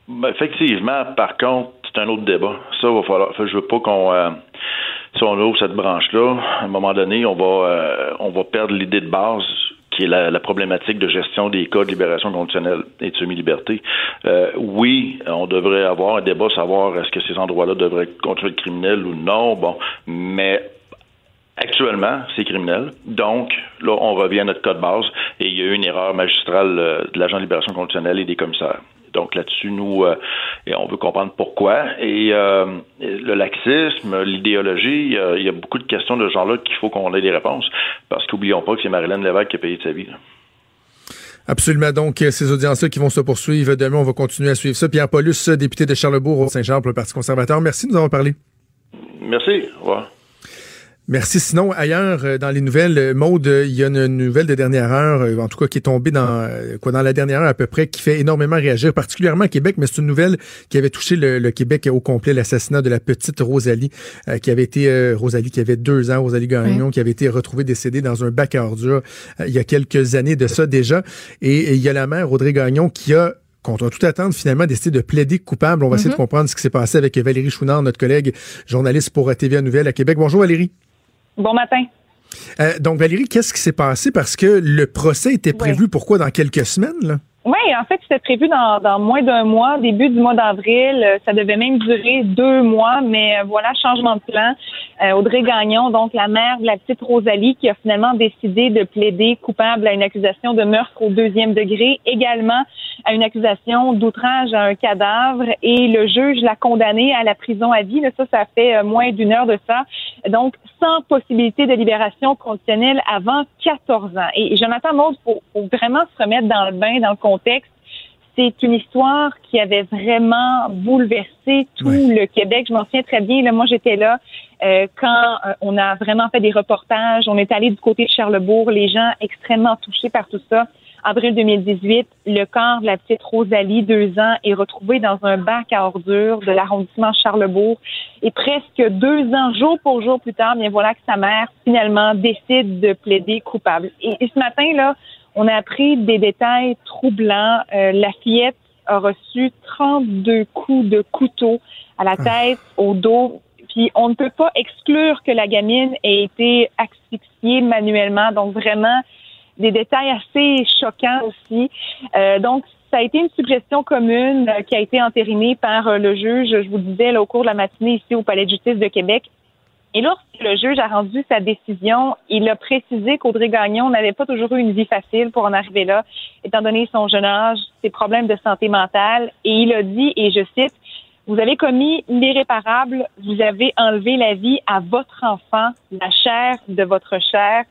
Ben, effectivement, par contre, c'est un autre débat. Ça, va falloir. je veux pas qu'on. euh, si on ouvre cette branche-là, à un moment donné, on va, euh, on va perdre l'idée de base qui est la, problématique de gestion des cas de libération conditionnelle et de semi-liberté. Euh, oui, on devrait avoir un débat, savoir est-ce que ces endroits-là devraient continuer le criminel ou non. Bon, mais Actuellement, c'est criminel. Donc, là, on revient à notre code base et il y a eu une erreur magistrale euh, de l'agent de libération conditionnelle et des commissaires. Donc là-dessus, nous, euh, et on veut comprendre pourquoi. Et euh, le laxisme, l'idéologie, il y a- il y a beaucoup de questions de ce genre-là qu'il faut qu'on ait des réponses. Parce qu'oublions pas que c'est Marilyn Lévesque qui a payé de sa vie. là. Absolument. Donc, euh, ces audiences-là qui vont se poursuivre demain, on va continuer à suivre ça. Pierre Paulus, euh, député de Charlebourg au Saint-Jean pour le Parti conservateur. Merci de nous avoir parlé. Merci. Au revoir. Merci. Sinon, ailleurs, euh, dans les nouvelles, euh, Maude, euh, il y a une nouvelle de dernière heure, en tout cas qui est tombée dans quoi dans la dernière heure à peu près, qui fait énormément réagir, particulièrement à Québec, mais c'est une nouvelle qui avait touché le, le Québec au complet, l'assassinat de la petite Rosalie, euh, qui avait été euh, Rosalie qui avait deux ans, Rosalie Gagnon, qui avait été retrouvée décédée dans un bac à ordures euh, il y a quelques années de ça déjà. Et, et il y a la mère, Audrey Gagnon, qui a contre toute attente, finalement, décidé de plaider coupable. On va essayer de comprendre ce qui s'est passé avec Valérie Chouinard, notre collègue journaliste pour TVA Nouvelle à Québec. Bonjour Valérie. Bon matin. Euh, donc, Valérie, qu'est-ce qui s'est passé? Parce que le procès était prévu, pourquoi, dans quelques semaines? Là? Oui, en fait, c'était prévu dans, dans moins d'un mois, début du mois d'avril. Euh, Ça devait même durer deux mois, mais euh, voilà, changement de plan. Euh, Audrey Gagnon, donc la mère de la petite Rosalie, qui a finalement décidé de plaider coupable à une accusation de meurtre au deuxième degré, également à une accusation d'outrage à un cadavre, et le juge l'a condamnée à la prison à vie. Là, ça, ça fait euh, moins d'une heure de ça. Donc, sans possibilité de libération conditionnelle avant 14 ans. Et Jonathan Maud, faut, faut vraiment se remettre dans le bain, dans le. C'est une histoire qui avait vraiment bouleversé tout le Québec. Je m'en souviens très bien. Là, moi, j'étais là euh, quand euh, on a vraiment fait des reportages. On est allé du côté de Charlebourg. Les gens extrêmement touchés par tout ça. Avril 2018, le corps de la petite Rosalie, deux ans, est retrouvé dans un bac à ordures de l'arrondissement Charlebourg. Et presque deux ans, jour pour jour plus tard, bien voilà que sa mère finalement décide de plaider coupable. Et, et ce matin là, on a appris des détails troublants. Euh, la fillette a reçu 32 coups de couteau à la tête, au dos. Puis on ne peut pas exclure que la gamine ait été asphyxiée manuellement. Donc vraiment des détails assez choquants aussi. Euh, donc ça a été une suggestion commune euh, qui a été entérinée par euh, le juge, je vous le disais, là, au cours de la matinée ici au Palais de justice de Québec. Et lorsque le juge a rendu sa décision, il a précisé qu'Audrey Gagnon n'avait pas toujours eu une vie facile pour en arriver là, étant donné son jeune âge, ses problèmes de santé mentale. Et il a dit, et je cite, vous avez commis l'irréparable, vous avez enlevé la vie à votre enfant, la chair de votre chair.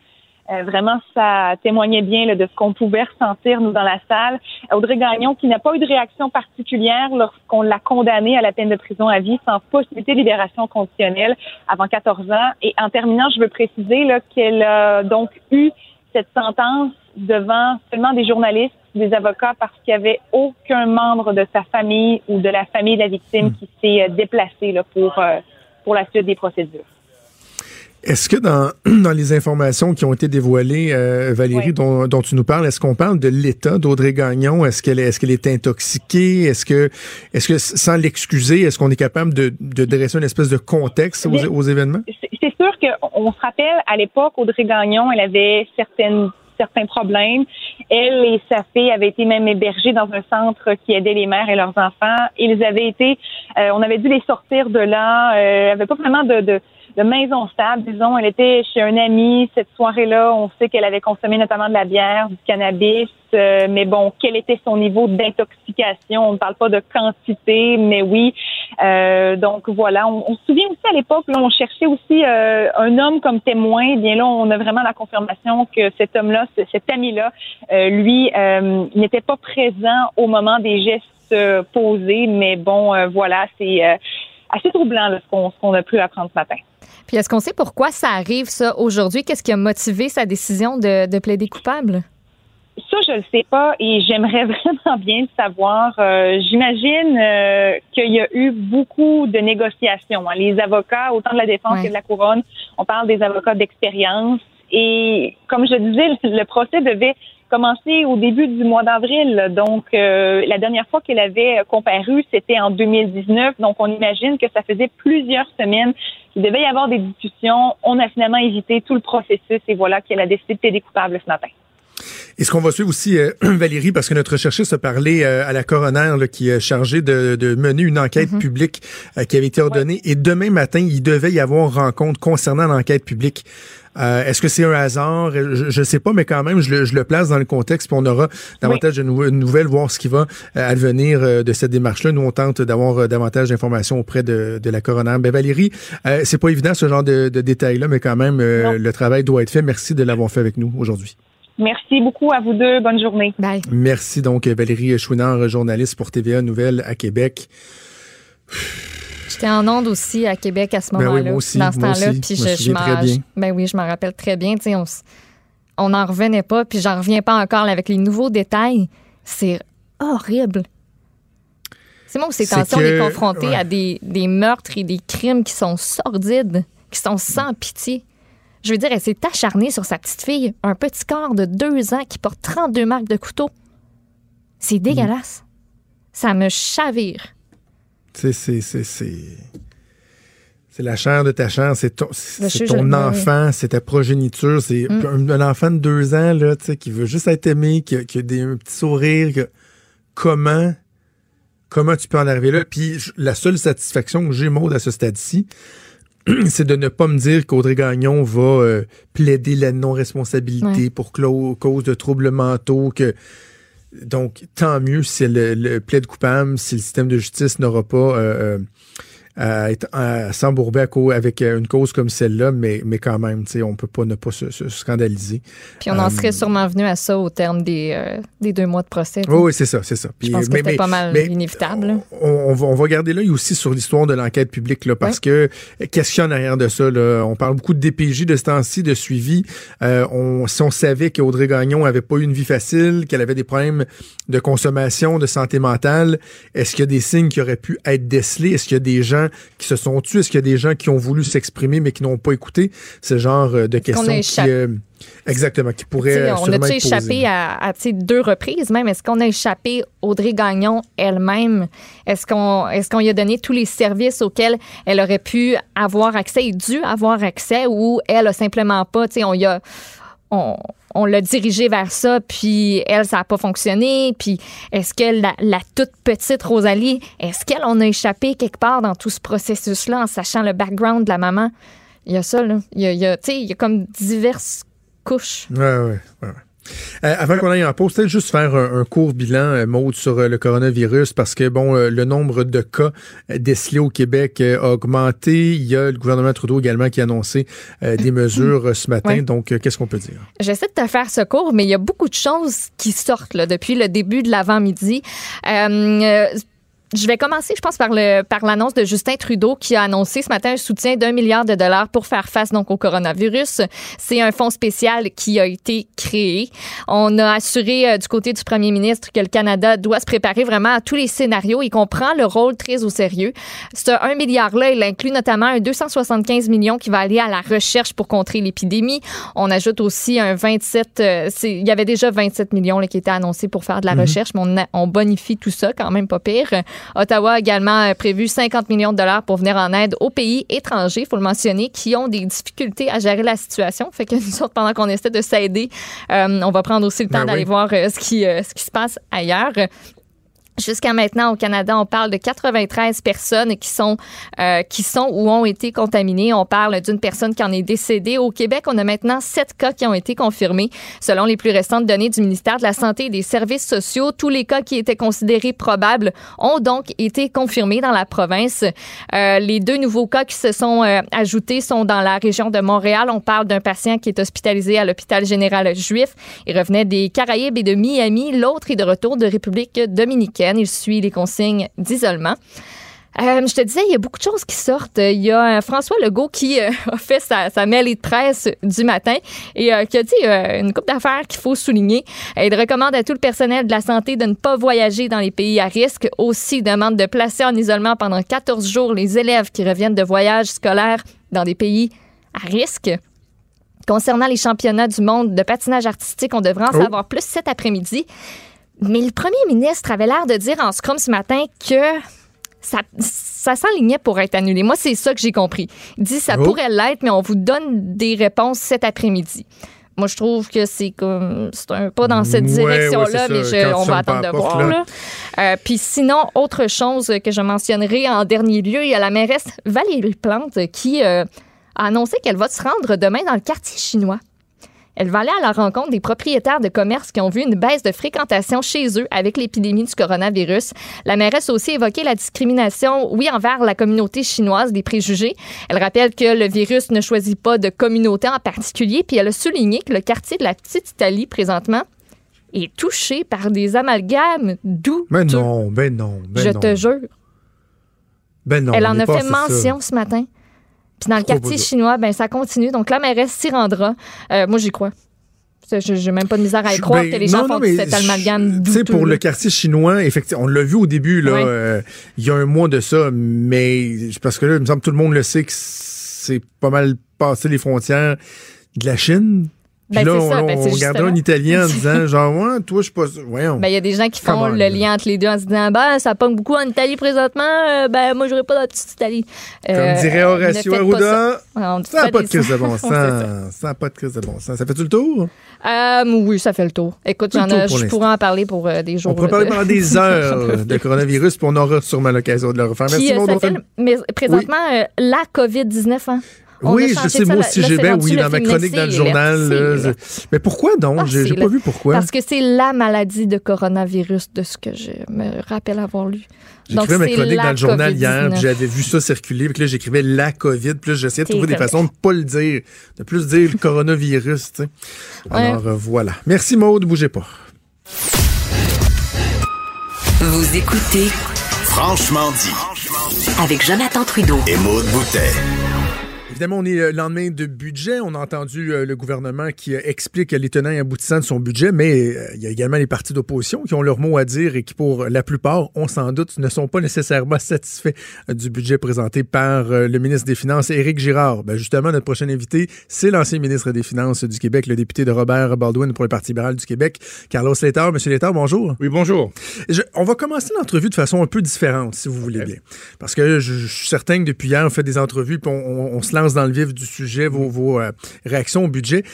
Euh, vraiment, ça témoignait bien là, de ce qu'on pouvait ressentir, nous, dans la salle. Audrey Gagnon, qui n'a pas eu de réaction particulière lorsqu'on l'a condamnée à la peine de prison à vie sans possibilité de libération conditionnelle avant 14 ans. Et en terminant, je veux préciser qu'elle a donc eu cette sentence devant seulement des journalistes, des avocats, parce qu'il n'y avait aucun membre de sa famille ou de la famille de la victime qui s'est euh, déplacé là, pour, euh, pour la suite des procédures. Est-ce que dans, <clears throat> dans les informations qui ont été dévoilées, euh, Valérie, dont, dont, tu nous parles, est-ce qu'on parle de l'état d'Audrey Gagnon? Est-ce qu'elle est, est-ce qu'elle est intoxiquée? Est-ce que, est-ce que sans l'excuser, est-ce qu'on est capable de, de dresser une espèce de contexte aux, aux événements? C'est sûr qu'on se rappelle, à l'époque, Audrey Gagnon, elle avait certaines certains problèmes. Elle et sa fille avaient été même hébergées dans un centre qui aidait les mères et leurs enfants. Ils avaient été, euh, on avait dû les sortir de là. Euh, avait pas vraiment de, de de maison stable, disons. Elle était chez un ami cette soirée-là. On sait qu'elle avait consommé notamment de la bière, du cannabis. Euh, mais bon, quel était son niveau d'intoxication? On ne parle pas de quantité, mais oui. Euh, donc voilà, on, se souvient aussi à l'époque, là, on cherchait aussi euh, un homme comme témoin. Eh bien là, on a vraiment la confirmation que cet homme-là, cet ami-là, lui, n'était pas présent au moment des gestes posés. Mais bon, voilà, c'est assez troublant ce qu'on a pu apprendre ce matin. Puis est-ce qu'on sait pourquoi ça arrive, ça, aujourd'hui? Qu'est-ce qui a motivé sa décision de, plaider coupable? Ça, je le sais pas et j'aimerais <laughs> vraiment bien le savoir. Euh, j'imagine euh, qu'il y a eu beaucoup de négociations. Hein. Les avocats, autant de la défense que de la couronne, on parle des avocats d'expérience. Et comme je disais, le procès devait commencé au début du mois d'avril. Donc, euh, la dernière fois qu'elle avait comparu, c'était en 2019. Donc, on imagine que ça faisait plusieurs semaines qu'il devait y avoir des discussions. On a finalement évité tout le processus et voilà qu'elle a décidé de plaider coupable ce matin. Et ce qu'on va suivre aussi, euh, <clears throat> Valérie, parce que notre chercheuse a parlé euh, à la coroner qui est chargée de, mener une enquête mm-hmm. publique qui avait été ordonnée. Et demain matin, il devait y avoir rencontre concernant l'enquête publique. Euh, est-ce que c'est un hasard? Je ne sais pas, mais quand même, je le, je le, place dans le contexte, puis on aura davantage de nouvelles, voir ce qui va euh, advenir euh, de cette démarche-là. Nous, on tente d'avoir davantage d'informations auprès de, de la coroner. Ben, Valérie, c'est pas évident ce genre de, de détails-là, mais quand même, le travail doit être fait. Merci de l'avoir fait avec nous aujourd'hui. Merci beaucoup à vous deux. Bonne journée. Bye. Merci donc Valérie Chouinard, journaliste pour TVA Nouvelle à Québec. J'étais en onde aussi à Québec à ce moment-là, ben oui, dans ce temps-là. Puis je, je, très bien. Ben oui, je m'en rappelle très bien. on on n'en revenait pas, puis j'en reviens pas encore avec les nouveaux détails. C'est horrible. C'est moi où ces tensions, on est confronté à des, des, meurtres et des crimes qui sont sordides, qui sont sans pitié. Je veux dire, elle s'est acharnée sur sa petite fille, un petit corps de deux ans qui porte 32 marques de couteau. C'est dégueulasse. Ça me chavire. C'est, c'est, c'est la chair de ta chair, c'est ton, ton enfant, c'est ta progéniture, c'est mm. un, enfant de deux ans là, qui veut juste être aimé, qui a, des, un petit sourire. comment, comment tu peux en arriver là? Puis la seule satisfaction que j'ai, Maud, à ce stade-ci, <clears throat> c'est de ne pas me dire qu'Audrey Gagnon va euh, plaider la non-responsabilité pour cause de troubles mentaux, que donc, tant mieux si le, le plaide coupable, si le système de justice n'aura pas euh, euh à, être, à s'embourber avec euh, une cause comme celle-là, mais, mais quand même, on peut pas ne pas se, scandaliser. Puis on en serait euh, sûrement venu à ça au terme des, euh, des deux mois de procès. oui, c'est ça, c'est ça. Puis, Je pense que c'était pas mal inévitable. On, va, on va garder l'œil aussi sur l'histoire de l'enquête publique, là, parce que qu'est-ce qu'il y a en arrière de ça? Là? On parle beaucoup de DPJ de ce temps-ci, de suivi. on, si on savait qu'Audrey Gagnon avait pas eu une vie facile, qu'elle avait des problèmes de consommation, de santé mentale, est-ce qu'il y a des signes qui auraient pu être décelés? Est-ce qu'il y a des gens gens qui se sont tués? Est-ce qu'il y a des gens qui ont voulu s'exprimer mais qui n'ont pas écouté? Ce genre euh, de questions qui... euh, exactement, qui pourraient T'sais, on a-tu échappé à, deux reprises même? Est-ce qu'on a échappé Audrey Gagnon elle-même? Est-ce qu'on est qu'on lui a donné tous les services auxquels elle aurait pu avoir accès? Et dû avoir accès ou elle a simplement pas? On y a. On, on l'a dirigée vers ça, puis elle, ça n'a pas fonctionné. Puis est-ce que la, toute petite Rosalie, est-ce qu'elle en a échappé quelque part dans tout ce processus-là en sachant le background de la maman? Il y a ça, là. Il y a, il y a, il y a comme diverses couches. Ouais, ouais. ouais. Euh, avant qu'on aille en pause, peut-être juste faire un, un court bilan, euh, Maude, sur euh, le coronavirus, parce que, bon, euh, le nombre de cas décelés au Québec a augmenté. Il y a le gouvernement Trudeau également qui a annoncé des <clears throat> mesures ce matin. Ouais. Donc, qu'est-ce qu'on peut dire? J'essaie de te faire ce cours, mais il y a beaucoup de choses qui sortent là, depuis le début de l'avant-midi. Je vais commencer, je pense, par le par l'annonce de Justin Trudeau qui a annoncé ce matin un soutien d'un milliard de dollars pour faire face donc au coronavirus. C'est un fonds spécial qui a été créé. On a assuré euh, du côté du premier ministre que le Canada doit se préparer vraiment à tous les scénarios. Il comprend le rôle très au sérieux. Ce 1 milliard-là, il inclut notamment un 275 millions qui va aller à la recherche pour contrer l'épidémie. On ajoute aussi un 27, euh, il y avait déjà 27 millions là, qui étaient annoncés pour faire de la recherche, mais on, a- on bonifie tout ça quand même pas pire. Ottawa a également euh, prévu 50 millions de dollars pour venir en aide aux pays étrangers, il faut le mentionner, qui ont des difficultés à gérer la situation. Fait que <laughs> nous autres, pendant qu'on essaie de s'aider, euh, on va prendre aussi le temps Ben d'aller oui. voir euh, ce, qui, ce qui se passe ailleurs. Jusqu'à maintenant, au Canada, on parle de 93 personnes qui sont, euh, qui sont ou ont été contaminées. On parle d'une personne qui en est décédée. Au Québec, on a maintenant sept cas qui ont été confirmés. Selon les plus récentes données du ministère de la Santé et des Services sociaux, tous les cas qui étaient considérés probables ont donc été confirmés dans la province. Euh, les deux nouveaux cas qui se sont euh, ajoutés sont dans la région de Montréal. On parle d'un patient qui est hospitalisé à l'hôpital général juif. Il revenait des Caraïbes et de Miami. L'autre est de retour de République dominicaine. Il suit les consignes d'isolement. Euh, je te disais, il y a beaucoup de choses qui sortent. Il y a euh, François Legault qui euh, <laughs> a fait sa, sa mêlée de presse du matin et euh, qui a dit une coupe d'affaires qu'il faut souligner. Il recommande à tout le personnel de la santé de ne pas voyager dans les pays à risque. Aussi, il demande de placer en isolement pendant 14 jours les élèves qui reviennent de voyages scolaires dans des pays à risque. Concernant les championnats du monde de patinage artistique, on devrait en Oh. savoir plus cet après-midi. Mais le premier ministre avait l'air de dire en scrum ce matin que ça, ça s'enlignait pour être annulé. Moi, c'est ça que j'ai compris. Il dit ça Oh. pourrait l'être, mais on vous donne des réponses cet après-midi. Moi, je trouve que c'est comme c'est un pas dans cette Ouais, direction-là, ouais, mais je- on va attendre de porte, voir. là. là. Euh, Puis sinon, autre chose que je mentionnerai en dernier lieu, il y a la mairesse Valérie Plante qui euh, a annoncé qu'elle va se rendre demain dans le quartier chinois. Elle va aller à la rencontre des propriétaires de commerce qui ont vu une baisse de fréquentation chez eux avec l'épidémie du coronavirus. La mairesse a aussi évoqué la discrimination, oui, envers la communauté chinoise, des préjugés. Elle rappelle que le virus ne choisit pas de communauté en particulier, puis elle a souligné que le quartier de la Petite Italie, présentement, est touché par des amalgames doux. Ben non, ben non, ben Je non. te jure. Ben non, Elle en a fait ça. mention ce matin. Puis dans le quartier chinois, ben ça continue. Donc la mairesse s'y rendra. Euh, moi, j'y crois. Je n'ai même pas de misère à y croire ben, que les non, gens non, font mais cet amalgame Tu sais, pour le quartier chinois, effectivement, on l'a vu au début, là, euh, il y a un mois de ça, mais parce que là, il me semble que tout le monde le sait que c'est pas mal passé les frontières de la Chine. Ben, là, on, ça, ben, on regardera un Italien en disant, <laughs> genre, ouais, toi, je suis pas. Voyons. Ben, il y a des gens qui font on, le là. lien entre les deux en se disant ben, ça pogne beaucoup en Italie présentement, euh, ben moi j'aurais pas la petite Italie. Comme Euh, dirait ne Horacio. Arruda, ça n'a pas de crise de <laughs> bon sens. Ça n'a pas de crise de bon sens. Ça fait-tu le tour? Euh, oui, ça fait le tour. Écoute, j'en tour ai- pour je pourrais en parler pour euh, des jours. On pourrait parler pendant des <laughs> heures de coronavirus, puis on aura sûrement l'occasion de le refaire. Merci, euh, Maud, on fait- s'appelle mais présentement euh, la COVID-19. Oui, je sais, moi aussi, j'ai bien, oui, dans ma chronique dans le journal. là, Mais pourquoi donc? Ah, J'ai pas vu pourquoi. Parce que c'est la maladie de coronavirus de ce que je me rappelle avoir lu. J'écrivais ma c'est chronique dans le journal COVID-19. hier, puis j'avais vu ça circuler, puis là, j'écrivais la COVID, puis là, j'essayais de trouver des façons de pas le dire, de plus dire le coronavirus, tu sais. Ouais. Alors, euh, voilà. Merci, Maude, bougez pas. Vous écoutez Franchement dit. avec Jonathan Trudeau. Et Maude Boutet. Évidemment, on est le lendemain de budget. On a entendu euh, le gouvernement qui euh, explique les tenants et aboutissants de son budget, mais euh, il y a également les partis d'opposition qui ont leur mot à dire et qui, pour la plupart, on s'en doute, ne sont pas nécessairement satisfaits euh, du budget présenté par euh, le ministre des Finances, Éric Girard. Ben, justement, notre prochain invité, c'est l'ancien ministre des Finances du Québec, le député de Robert Baldwin pour le Parti libéral du Québec, Carlos Létard. Monsieur Létard, bonjour. Oui, bonjour. Je- on va commencer l'entrevue de façon un peu différente, si vous voulez bien. Parce que je, je suis certain que depuis hier, on fait des entrevues, puis on, on- on se lance dans le vif du sujet, vos, vos, euh, réactions au budget.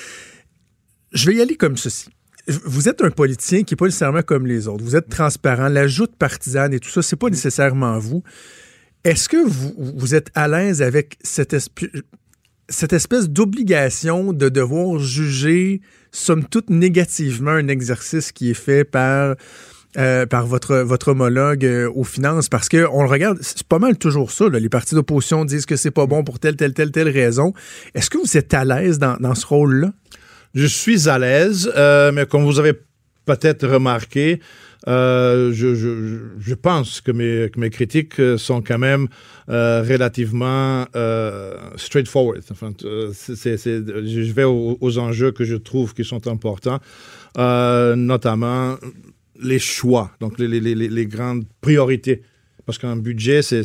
Je vais y aller comme ceci. Vous êtes un politicien qui n'est pas nécessairement comme les autres. Vous êtes transparent. La joute partisane et tout ça, c'est pas nécessairement vous. Est-ce que vous, vous êtes à l'aise avec cette, cette espèce d'obligation de devoir juger, somme toute, négativement un exercice qui est fait par euh, par votre, votre homologue euh, aux finances parce que on le regarde, c'est pas mal toujours ça. Les partis d'opposition disent que c'est pas bon pour telle, telle, telle, telle raison. Est-ce que vous êtes à l'aise dans, dans ce rôle-là? Je suis à l'aise, euh, mais comme vous avez peut-être remarqué, je, je- pense que mes, que mes critiques sont quand même relativement straightforward. Enfin, c'est- je vais aux, enjeux que je trouve qui sont importants, notamment les choix, donc les, les- les- les grandes priorités. Parce qu'un budget, c'est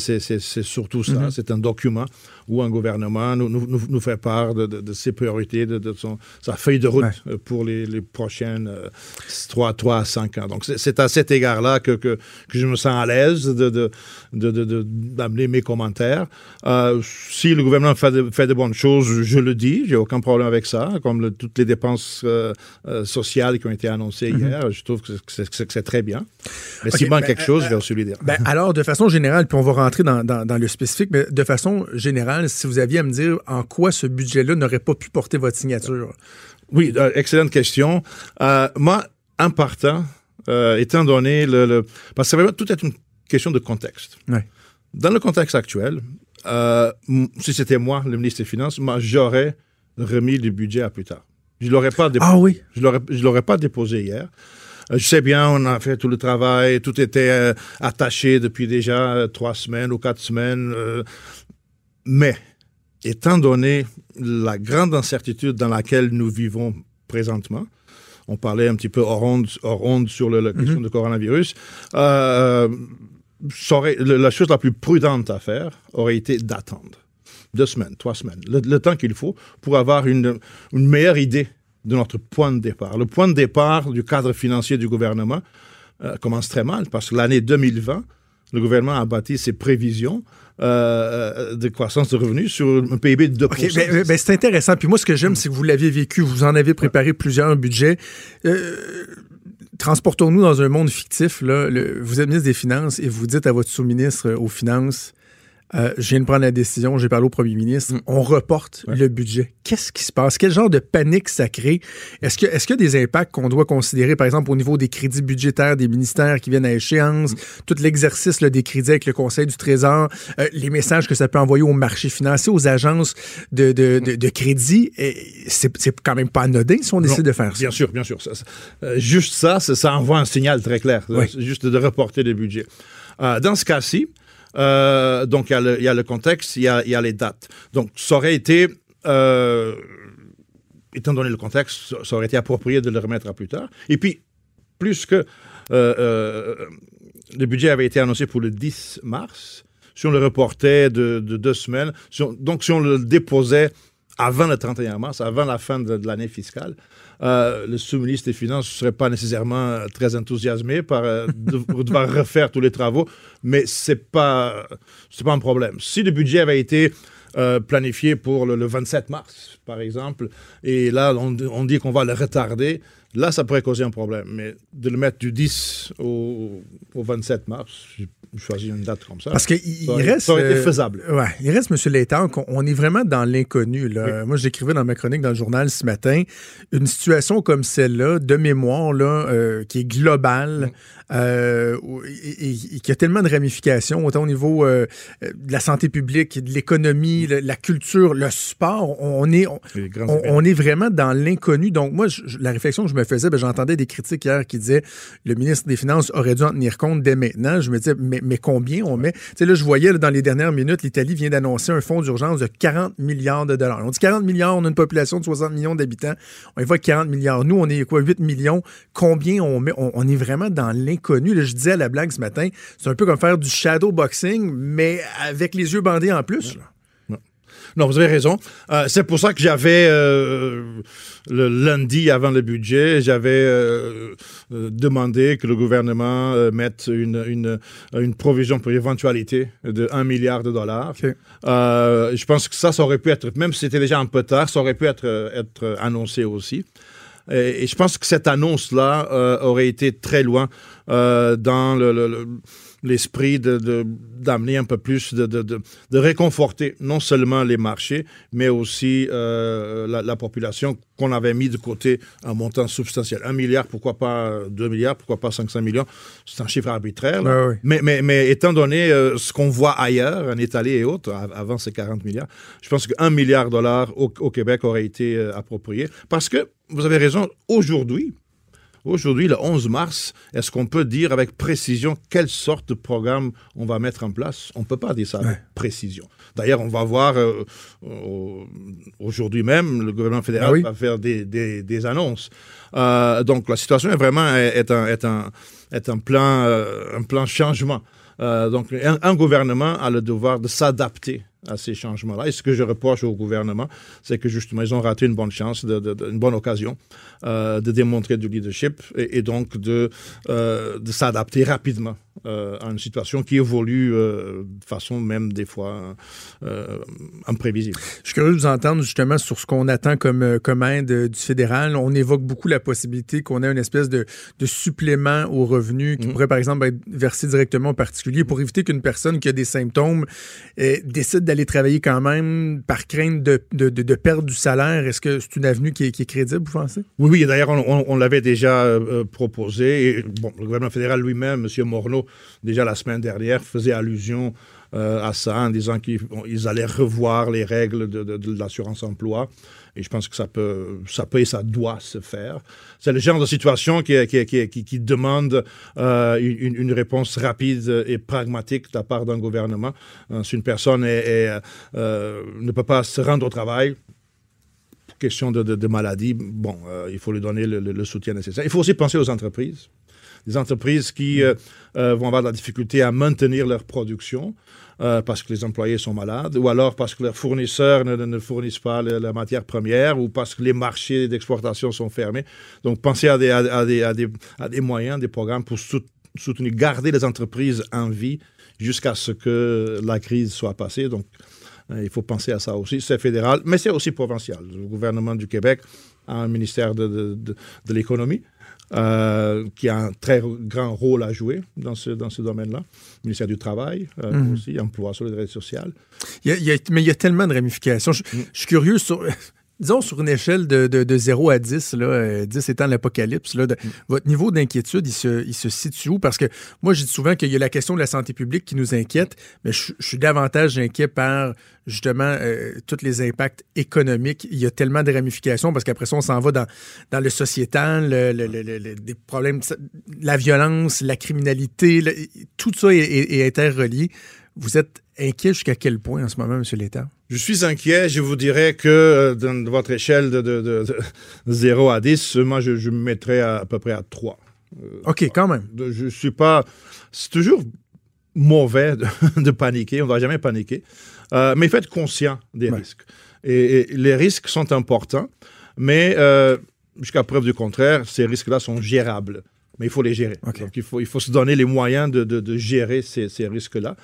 surtout ça. Mhm. C'est un document où un gouvernement nous, nous, nous- fait part de, de- de ses priorités, de, de son, sa feuille de route Ouais. euh, pour les, les prochaines euh, 3, 3 à 5 ans. Donc, c'est- à cet égard-là que, que, que je me sens à l'aise de, de, de, d'amener mes commentaires. Euh, si le gouvernement fait de, fait de bonnes choses, je le dis, j'ai aucun problème avec ça, comme le- toutes les dépenses euh, sociales qui ont été annoncées Mhm. hier, je trouve que c'est, très bien. Mais s'il manque ben, quelque chose, je vais aussi lui dire. Ben, alors, de façon générale, puis on va rentrer dans, dans- dans le spécifique, mais de façon générale, si vous aviez à me dire en quoi ce budget-là n'aurait pas pu porter votre signature. Oui, euh, excellente question. Euh, moi, en partant, euh, étant donné le, le- Parce que c'est vraiment tout est une question de contexte. Ouais. Dans le contexte actuel, si c'était moi, le ministre des Finances, moi, j'aurais remis le budget à plus tard. Je l'aurais pas déposé. Ah oui? Je l'aurais, je l'aurais pas déposé hier. Je sais bien, on a fait tout le travail, tout était euh, attaché depuis déjà euh, trois semaines ou quatre semaines. euh, mais, étant donné la grande incertitude dans laquelle nous vivons présentement, on parlait un petit peu hors onde, hors onde sur le- la question du coronavirus, euh, aurait- la chose la plus prudente à faire aurait été d'attendre deux semaines, trois semaines, le, le temps qu'il faut pour avoir une, une meilleure idée de notre point de départ. Le point de départ du cadre financier du gouvernement euh, commence très mal parce que l'année 2020, le gouvernement a bâti ses prévisions euh, de croissance de revenus sur un PIB de 2 OK, ben, ben, c'est intéressant. Puis moi, ce que j'aime, c'est que vous l'aviez vécu. Vous en avez préparé plusieurs budgets. Euh, transportons-nous dans un monde fictif. Là. Le- vous êtes ministre des Finances et vous dites à votre sous-ministre euh, aux Finances euh, je viens de prendre la décision, j'ai parlé au premier ministre, on reporte le budget. Qu'est-ce qui se passe? Quel genre de panique ça crée? Est-ce qu'il y a des impacts qu'on doit considérer, par exemple, au niveau des crédits budgétaires des ministères qui viennent à échéance, tout l'exercice des crédits avec le Conseil du Trésor, euh, les messages que ça peut envoyer aux marchés financiers, aux agences de, de, de- de crédit? C'est quand même pas anodin si on décide de faire ça. Bien sûr, bien sûr. Ça- ça- euh, juste ça, ça, envoie un signal très clair. Oui. Juste de reporter les budgets. Euh, dans ce cas-ci, euh, donc il y, a le- contexte, il y a, les dates. Donc ça aurait été, euh, étant donné le contexte, ça- aurait été approprié de le remettre à plus tard. Et puis, plus que euh, le budget avait été annoncé pour le 10 mars, si on le reportait de, de deux semaines, donc si on le déposait avant le 31 mars, avant la fin de l'année fiscale, euh, le sous-ministre des Finances ne serait pas nécessairement euh, très enthousiasmé par euh, de, de devoir <laughs> refaire tous les travaux, mais ce n'est pas, pas un problème. Si le budget avait été planifié pour le, le 27 mars, par exemple, et là, on dit qu'on va le retarder, là, ça pourrait causer un problème. Mais de le mettre du 10 au, au 27 mars, j'ai choisi une date comme ça. Parce qu'il reste. Ça aurait été euh, faisable. Ouais, il reste, M. Létang, qu'on on est vraiment dans l'inconnu. là. Moi, j'écrivais dans ma chronique dans le journal ce matin une situation comme celle-là, de mémoire, là, euh, qui est globale euh, et, et- et qui a tellement de ramifications, autant au niveau euh, de la santé publique, de l'économie, la culture, le sport. On est, on, est vraiment dans l'inconnu. Donc, moi, je- la réflexion que je me faisais, ben, j'entendais des critiques hier qui disaient le ministre des Finances aurait dû en tenir compte dès maintenant. Je me disais, mais, mais combien on met? Tu sais, là, je voyais là, dans les dernières minutes, l'Italie vient d'annoncer un fonds d'urgence de 40 milliards de dollars. On dit 40 milliards, on a une population de 60 millions d'habitants. On y voit 40 milliards. Nous, on est quoi, 8 millions? Combien on met? On, on est vraiment dans l'inconnu. Je disais à la blague ce matin, c'est un peu comme faire du shadow boxing, mais avec les yeux bandés en plus. là. Non, vous avez raison. Euh, c'est pour ça que j'avais, euh, le lundi avant le budget, j'avais euh, demandé que le gouvernement mette une, une, une provision pour éventualité de 1 milliard de dollars. Je pense que ça, ça aurait pu être, même si c'était déjà un peu tard, ça aurait pu être, être annoncé aussi. Et, et je pense que cette annonce-là aurait été très loin dans le- le- le- l'esprit de, de- d'amener un peu plus, de, de, de, de réconforter non seulement les marchés, mais aussi euh, la, la population qu'on avait mis de côté un montant substantiel. Un milliard, pourquoi pas deux milliards, pourquoi pas 500 millions, c'est un chiffre arbitraire. ouais. Mais, mais, mais étant donné euh, ce qu'on voit ailleurs, en Italie et autres, av- avant ces 40 milliards, je pense qu'un milliard de dollars au, au Québec aurait été euh, approprié. Parce que, vous avez raison, aujourd'hui, Aujourd'hui, le 11 mars, est-ce qu'on peut dire avec précision quelle sorte de programme on va mettre en place? On ne peut pas dire ça avec précision. D'ailleurs, on va voir euh, au- aujourd'hui même, le gouvernement fédéral Ah oui. va faire des, des- des annonces. Euh, donc, la situation est vraiment est un, est un, est un plan, euh, un plan changement. Euh, donc, un, un gouvernement a le devoir de s'adapter à ces changements-là. Et ce que je reproche au gouvernement, c'est que justement, ils ont raté une bonne chance, une bonne occasion euh, de démontrer du leadership et, donc euh, de s'adapter rapidement euh, à une situation qui évolue euh, de façon même des fois euh, imprévisible. Je suis curieux de vous entendre justement sur ce qu'on attend comme, euh, comme aide euh, du fédéral. On évoque beaucoup la possibilité qu'on ait une espèce de, de supplément aux revenus qui pourrait, par exemple, être versé directement aux particuliers pour éviter qu'une personne qui a des symptômes euh, décide d'aller travailler quand même par crainte de, de, de- de perdre du salaire. Est-ce que c'est une avenue qui est, qui est crédible, vous pensez? Oui, oui, d'ailleurs, on, on- on l'avait déjà euh, proposé. Et, bon, le gouvernement fédéral lui-même, M. Morneau, déjà la semaine dernière, faisait allusion euh, à ça en disant qu'ils allaient revoir les règles de, de l'assurance-emploi. Et je pense que ça peut, ça peut et ça doit se faire. C'est le genre de situation qui, demande euh, une, réponse rapide et pragmatique de la part d'un gouvernement. Euh, si une personne ne peut pas se rendre au travail, question de, maladie, bon, il faut lui donner le soutien nécessaire. Il faut aussi penser aux entreprises. Des entreprises qui euh, euh, vont avoir de la difficulté à maintenir leur production euh, parce que les employés sont malades, ou alors parce que leurs fournisseurs ne, fournissent pas la matière première, ou parce que les marchés d'exportation sont fermés. Donc, pensez à des, moyens, des programmes pour sout- soutenir, garder les entreprises en vie jusqu'à ce que la crise soit passée. Donc, Il faut penser à ça aussi. C'est fédéral, mais c'est aussi provincial. Le gouvernement du Québec a un ministère de l'économie euh, qui a un très grand rôle à jouer dans ce, dans ce domaine-là. Le ministère du Travail euh, Mhm. aussi, emploi, solidarité sociale. Il y a- il y a- mais il y a tellement de ramifications. Je, je suis curieux sur. Disons sur une échelle de, de, de 0 à 10, là, euh, 10 étant l'apocalypse, de- votre niveau d'inquiétude, il se, il se situe où? Parce que moi, je dis souvent qu'il y a la question de la santé publique qui nous inquiète, mais je, je suis davantage inquiet par justement euh, tous les impacts économiques. Il y a tellement de ramifications parce qu'après ça, on s'en va dans, dans le sociétal, le- le- le- des problèmes, la violence, la criminalité, tout ça est, est, est interrelié. Vous êtes inquiet jusqu'à quel point en ce moment, M. l'État? Je suis inquiet. Je vous dirais que euh, dans votre échelle de, de, de- de 0 à 10, moi, je, je me mettrais à, à peu près à 3. OK, quand même. Je suis pas. C'est toujours mauvais de, <laughs> paniquer. On ne va jamais paniquer. Euh, mais être conscient des risques. Et, et les risques sont importants, mais euh, jusqu'à preuve du contraire, ces risques-là sont gérables. Mais il faut les gérer. Donc, il faut, il faut se donner les moyens de, de- de gérer ces, ces risques-là.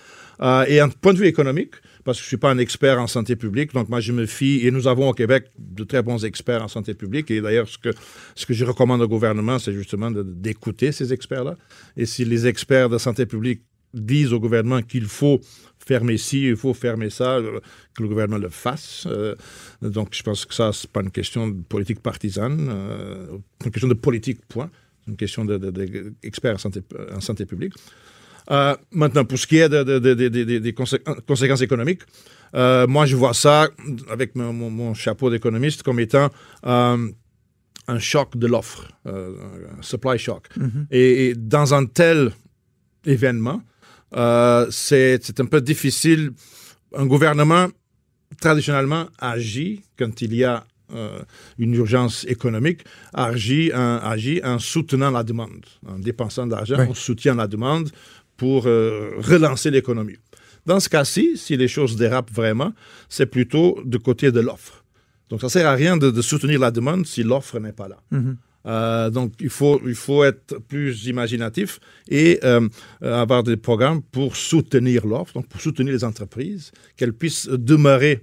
Euh, et un point de vue économique, parce que je ne suis pas un expert en santé publique, donc moi je me fie, et nous avons au Québec de très bons experts en santé publique, et d'ailleurs ce que, ce que je recommande au gouvernement, c'est justement d'écouter ces experts-là. Et si les experts de santé publique disent au gouvernement qu'il faut fermer ci, il faut fermer ça, euh, que le gouvernement le fasse. Euh, donc je pense que ça, c'est pas une question de politique partisane, euh, une question de politique, point. Une question d'experts en, santé, en santé publique. Euh, maintenant, pour ce qui est de- de- de- de- de- de- des consé- conséquences économiques, euh, moi, je vois ça avec mon, mon- mon chapeau d'économiste comme étant euh, un choc de l'offre, un supply shock. et, et dans un tel événement, c'est un peu difficile. Un gouvernement, traditionnellement, agit quand il y a euh, une urgence économique, agit en, agit en soutenant la demande. En dépensant de l'argent, Oui. on soutient la demande pour euh, relancer l'économie. Dans ce cas-ci, si les choses dérapent vraiment, c'est plutôt du côté de l'offre. Donc, ça ne sert à rien de, de soutenir la demande si l'offre n'est pas là. Mhm. Euh, donc, il faut, il faut être plus imaginatif et euh, avoir des programmes pour soutenir l'offre, donc pour soutenir les entreprises, qu'elles puissent demeurer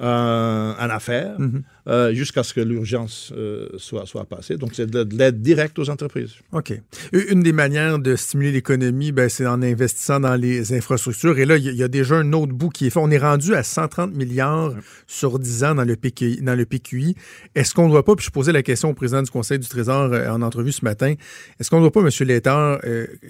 euh, en affaires Mhm. Euh, jusqu'à ce que l'urgence euh, soit, soit passée. Donc, c'est de, de l'aide directe aux entreprises. OK. Une des manières de stimuler l'économie, ben, c'est en investissant dans les infrastructures. Et là, il y, a- il y a déjà un autre bout qui est fait. On est rendu à 130 milliards sur 10 ans dans le PQI. Dans le PQI. Est-ce qu'on ne doit pas, puis je posais la question au président du Conseil du Trésor euh, en entrevue ce matin, est-ce qu'on ne doit pas, M. Létard,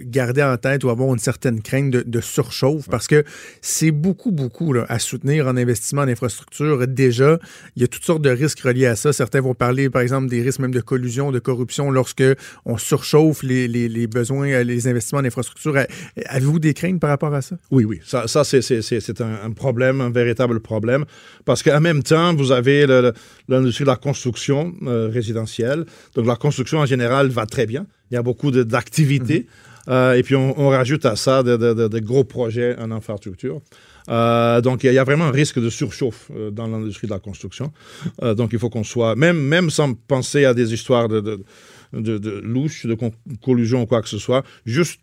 garder en tête ou avoir une certaine crainte de, de surchauffe? Parce que c'est beaucoup, beaucoup là, à soutenir en investissement en infrastructure. Déjà, il y a toutes sortes de risques reliés à ça. Certains vont parler, par exemple, des risques même de collusion, de corruption lorsque on surchauffe les, les- les besoins, euh, les investissements en infrastructure. Avez-vous des craintes par rapport à ça? Oui, oui, ça, ça c'est, un, un problème, un véritable problème, parce qu'en même temps, vous avez l'industrie de la construction euh, résidentielle. Donc la construction en général va très bien. Il y a beaucoup d'activités. Euh, et puis on, on rajoute à ça de, de- de- de gros projets en infrastructure. Euh, donc il y, a- vraiment un risque de surchauffe euh, dans l'industrie de la construction. Euh, donc il faut qu'on soit, même, même sans penser à des histoires de, de, de, de louches, de con- collusion ou quoi que ce soit, juste